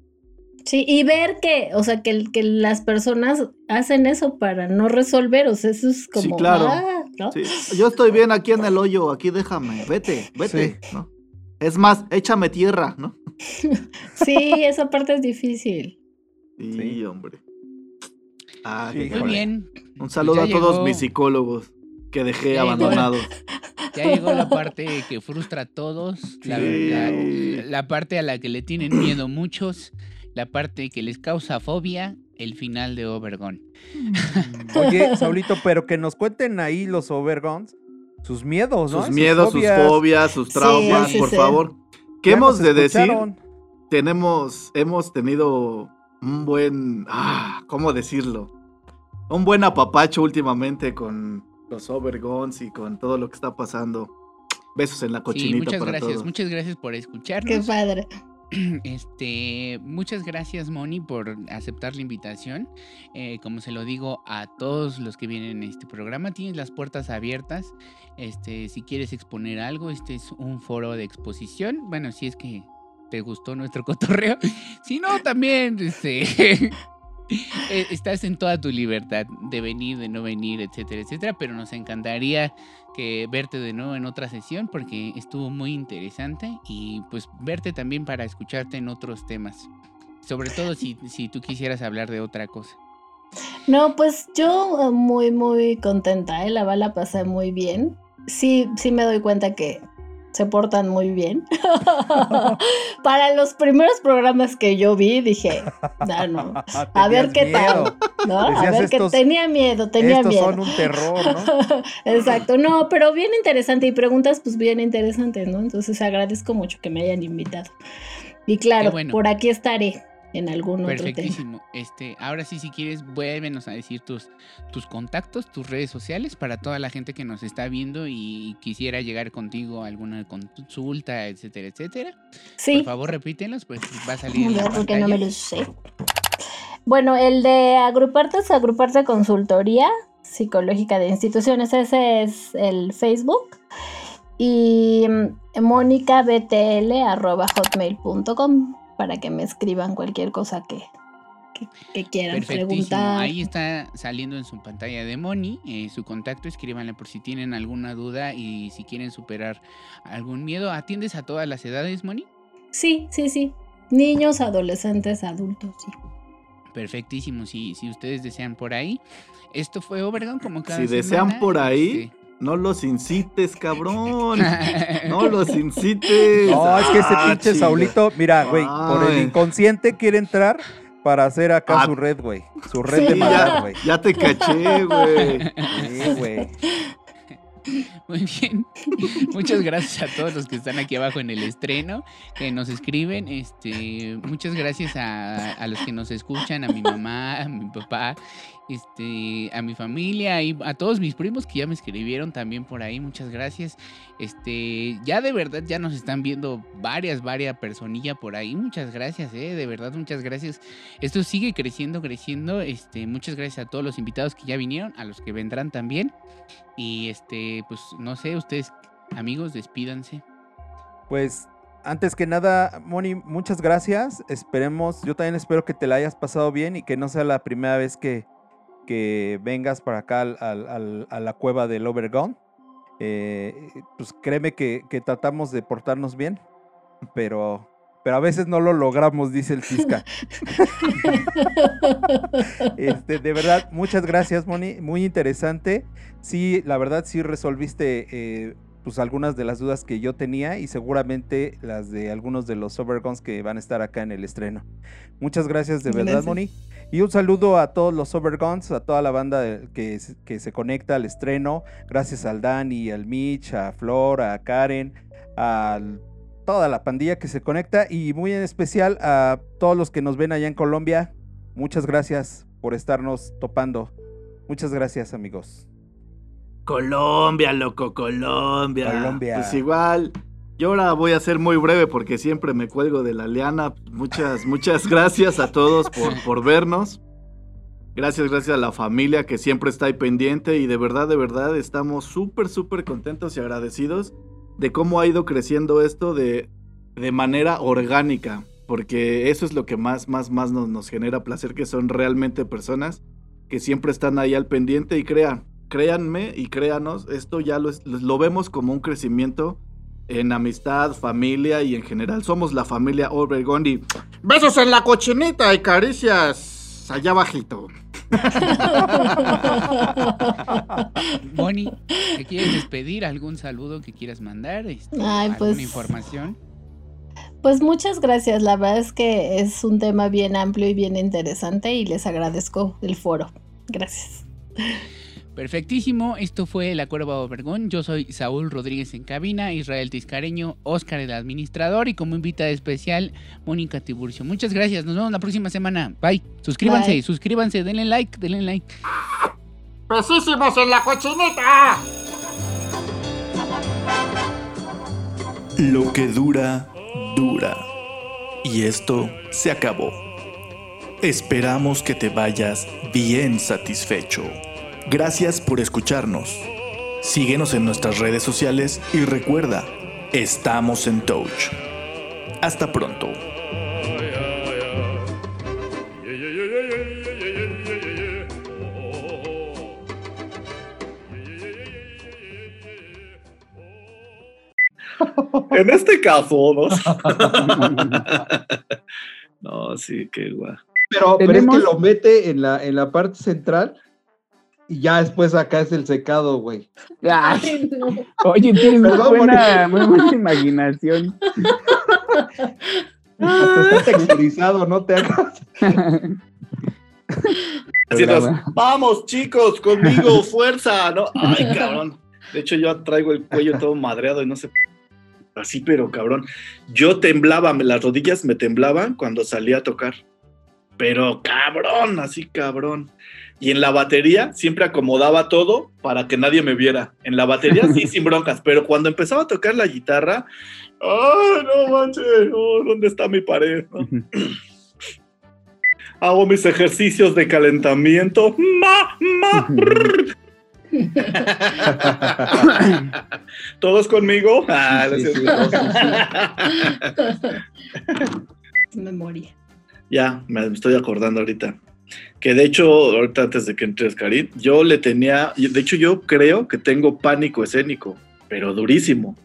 Sí, y ver que, o sea, que, el- que las personas hacen eso para no resolver, o sea, eso es como, Sí, claro. ah, ¿no? Sí, yo estoy bien aquí en el hoyo, aquí déjame, vete, vete, ¿no? Es más, échame tierra, ¿no? Sí, esa parte es difícil. Sí, Sí. hombre. Ah, Sí, qué Muy bien. Un saludo Ya a todos llegó. mis psicólogos que dejé Ya llegó. abandonados. Ya llegó la parte que frustra a todos, la, la- la parte a la que le tienen miedo muchos, la parte que les causa fobia, el final de Overgone. Oye, Saulito, pero que nos cuenten ahí los overguns, sus miedos, ¿no? Sus miedos, sus fobias, sus traumas, sí, por sí. favor. ¿Qué Ya hemos de decir? Tenemos, hemos tenido un buen, ah, ¿cómo decirlo? Un buen apapacho últimamente con los overguns y con todo lo que está pasando. Besos en la Sí, cochinita muchas para gracias, todos. muchas gracias por Qué escucharnos. padre. Este, muchas gracias Moni por aceptar la invitación. Eh, como se lo digo a todos los que vienen en este programa, tienes las puertas abiertas. Este, si quieres exponer algo, este es un foro de exposición. Bueno, si es que te gustó nuestro cotorreo. Si no, también, este, estás en toda tu libertad de venir, de no venir, etcétera, etcétera. Pero nos encantaría que verte de nuevo en otra sesión porque estuvo muy interesante y pues verte también para escucharte en otros temas. Sobre todo si, si tú quisieras hablar de otra cosa. No, pues yo eh, muy, muy contenta, ¿eh? La bala pasé muy bien. Sí, sí me doy cuenta que se portan muy bien. Para los primeros programas que yo vi, dije, "Ah, no, a ver qué miedo. tal. ¿no? A ver qué "Estos- tenía miedo, tenía Estos miedo. son un terror, ¿no? Exacto, no, pero bien interesante y preguntas pues bien interesantes, ¿no? Entonces agradezco mucho que me hayan invitado. Y claro, bueno. por aquí estaré en algún otro tema. Perfectísimo. Este, ahora sí, si quieres, vuélvenos a decir tus, tus contactos, tus redes sociales para toda la gente que nos está viendo y quisiera llegar contigo a alguna consulta, etcétera, etcétera. Sí, Por favor, repítelos, pues va a salir. no me sé. Bueno, el de agruparte es agruparte consultoría psicológica de instituciones, ese es el Facebook. Y mm, monicabtl.hotmail.com para que me escriban cualquier cosa que, que, que quieran preguntar. Ahí está saliendo en su pantalla de Moni eh, su contacto. Escríbanle por si tienen alguna duda y si quieren superar algún miedo. ¿Atiendes a todas las edades, Moni? Sí, sí, sí. Niños, adolescentes, adultos, sí. Perfectísimo. Si, si ustedes desean por ahí. Esto fue Overgon como cada Si desean por ahí, este, no los incites, cabrón. No los incites. No, es que ese Ah, pinche. Saulito, mira, güey, por el inconsciente quiere entrar para hacer acá Ah. su red, güey. Su red Sí, de ya, güey. ya te caché, güey. Sí, güey. Muy bien. Muchas gracias a todos los que están aquí abajo en el estreno, que nos escriben. Este, muchas gracias a, a los que nos escuchan, a mi mamá, a mi papá, este, a mi familia y a todos mis primos que ya me escribieron también por ahí. Muchas gracias. Este, ya de verdad ya nos están viendo varias, varias personillas por ahí. Muchas gracias, eh, de verdad, muchas gracias. Esto sigue creciendo, creciendo. Este, muchas gracias a todos los invitados que ya vinieron, a los que vendrán también. Y este, pues no sé, ustedes, amigos, despídanse. Pues antes que nada, Moni, muchas gracias. Esperemos, yo también espero que te la hayas pasado bien y que no sea la primera vez que, que vengas para acá al- al- al- a la cueva del Overgone. Eh, pues créeme que, que tratamos de portarnos bien, pero, pero a veces no lo logramos, dice el Fisca. Este, de verdad, muchas gracias, Moni. Muy interesante. Sí, la verdad, sí resolviste eh, pues algunas de las dudas que yo tenía y seguramente las de algunos de los Overguns que van a estar acá en el estreno. Muchas gracias de verdad, Gracias. Moni. Y un saludo a todos los Overguns, a toda la banda que, se- que se conecta al estreno. Gracias al Dani, al Mitch, a Flor, a Karen, a toda la pandilla que se conecta y muy en especial a todos los que nos ven allá en Colombia. Muchas gracias por estarnos topando. Muchas gracias, amigos. Colombia, loco, Colombia. Colombia. Pues igual. Yo ahora voy a ser muy breve porque siempre me cuelgo de la liana. Muchas, muchas gracias a todos por, por vernos. Gracias, gracias a la familia que siempre está ahí pendiente y de verdad, de verdad estamos súper, súper contentos y agradecidos de cómo ha ido creciendo esto de, de manera orgánica. Porque eso es lo que más, más, más nos, nos genera placer, que son realmente personas que siempre están ahí al pendiente y crean, créanme y créanos, esto ya lo, es- lo vemos como un crecimiento en amistad, familia y en general. Somos la familia Obregón y besos en la cochinita y caricias allá bajito. Bonnie, ¿te quieres despedir? ¿Algún saludo que quieras mandar? Este, Ay, ¿Alguna pues- información? Pues muchas gracias, la verdad es que es un tema bien amplio y bien interesante y les agradezco el foro. Gracias. Perfectísimo, esto fue La Cuerva Obergón. Yo soy Saúl Rodríguez en cabina, Israel Tiscareño, Oscar el administrador y como invitada especial, Mónica Tiburcio. Muchas gracias, nos vemos la próxima semana. Bye. Suscríbanse, Bye. suscríbanse, denle like, denle like. ¡Besísimos en la cochinita! Lo que dura, dura. Y esto se acabó. Esperamos que te vayas bien satisfecho. Gracias por escucharnos. Síguenos en nuestras redes sociales y recuerda, estamos en Touch. Hasta pronto. En este caso, ¿no? no, sí, qué guay. Pero, pero es que lo mete en la, en la parte central y ya después acá es el secado, güey. Ay, no. Oye, tienes muy buena, muy buena imaginación. Hasta está texturizado, no te hagas. Así nos, Programa. vamos, chicos, conmigo, fuerza, ¿no? Ay, cabrón. De hecho, yo traigo el cuello todo madreado y no sé. Así, pero cabrón. Yo temblaba, las rodillas me temblaban cuando salía a tocar. Pero cabrón, así cabrón. Y en la batería siempre acomodaba todo para que nadie me viera. En la batería sí, sin broncas, pero cuando empezaba a tocar la guitarra, ¡ay, no manches! ¿Dónde está mi pared? no? Hago mis ejercicios de calentamiento. ¡Ma, ma! ¿Todos conmigo? Ah, Sí, sí. Memoria. Ya, me estoy acordando ahorita. Que de hecho, ahorita antes de que entres, Karim, yo le tenía, de hecho yo creo que tengo pánico escénico, pero durísimo.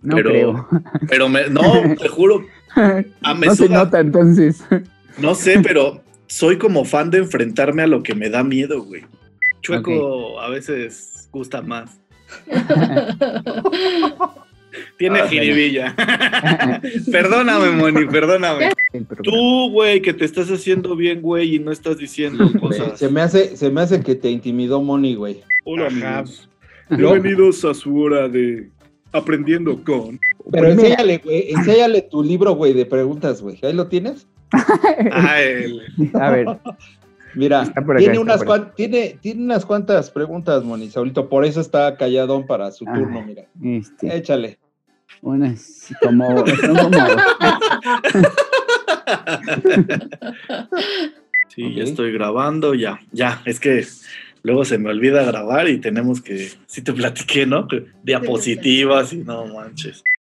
No Pero- creo. Pero me, no, te juro, ah, me no se nota entonces. no sé, pero soy como fan de enfrentarme a lo que me da miedo, güey. Chueco a veces gusta más. Tiene Ah, jiribilla. perdóname, Moni, perdóname. Tú, güey, que te estás haciendo bien, güey, y no estás diciendo cosas. Se me hace, se me hace que te intimidó Moni, güey. Hola, Ajá. amigos. Bienvenidos a su hora de aprendiendo con. Pero enséñale, güey, enséñale tu libro, güey, de preguntas, güey. ¿Ahí lo tienes? Ah, el- A ver, Mira, acá, tiene, unas tiene, tiene unas cuantas preguntas, Moni, Saulito. Por eso está calladón para su Ah. turno, mira. este, Échale. Unas como, son como, Sí, ya estoy grabando, ya, ya. Es que luego se me olvida grabar y tenemos que. Sí, te platiqué, ¿no? Diapositivas y no manches.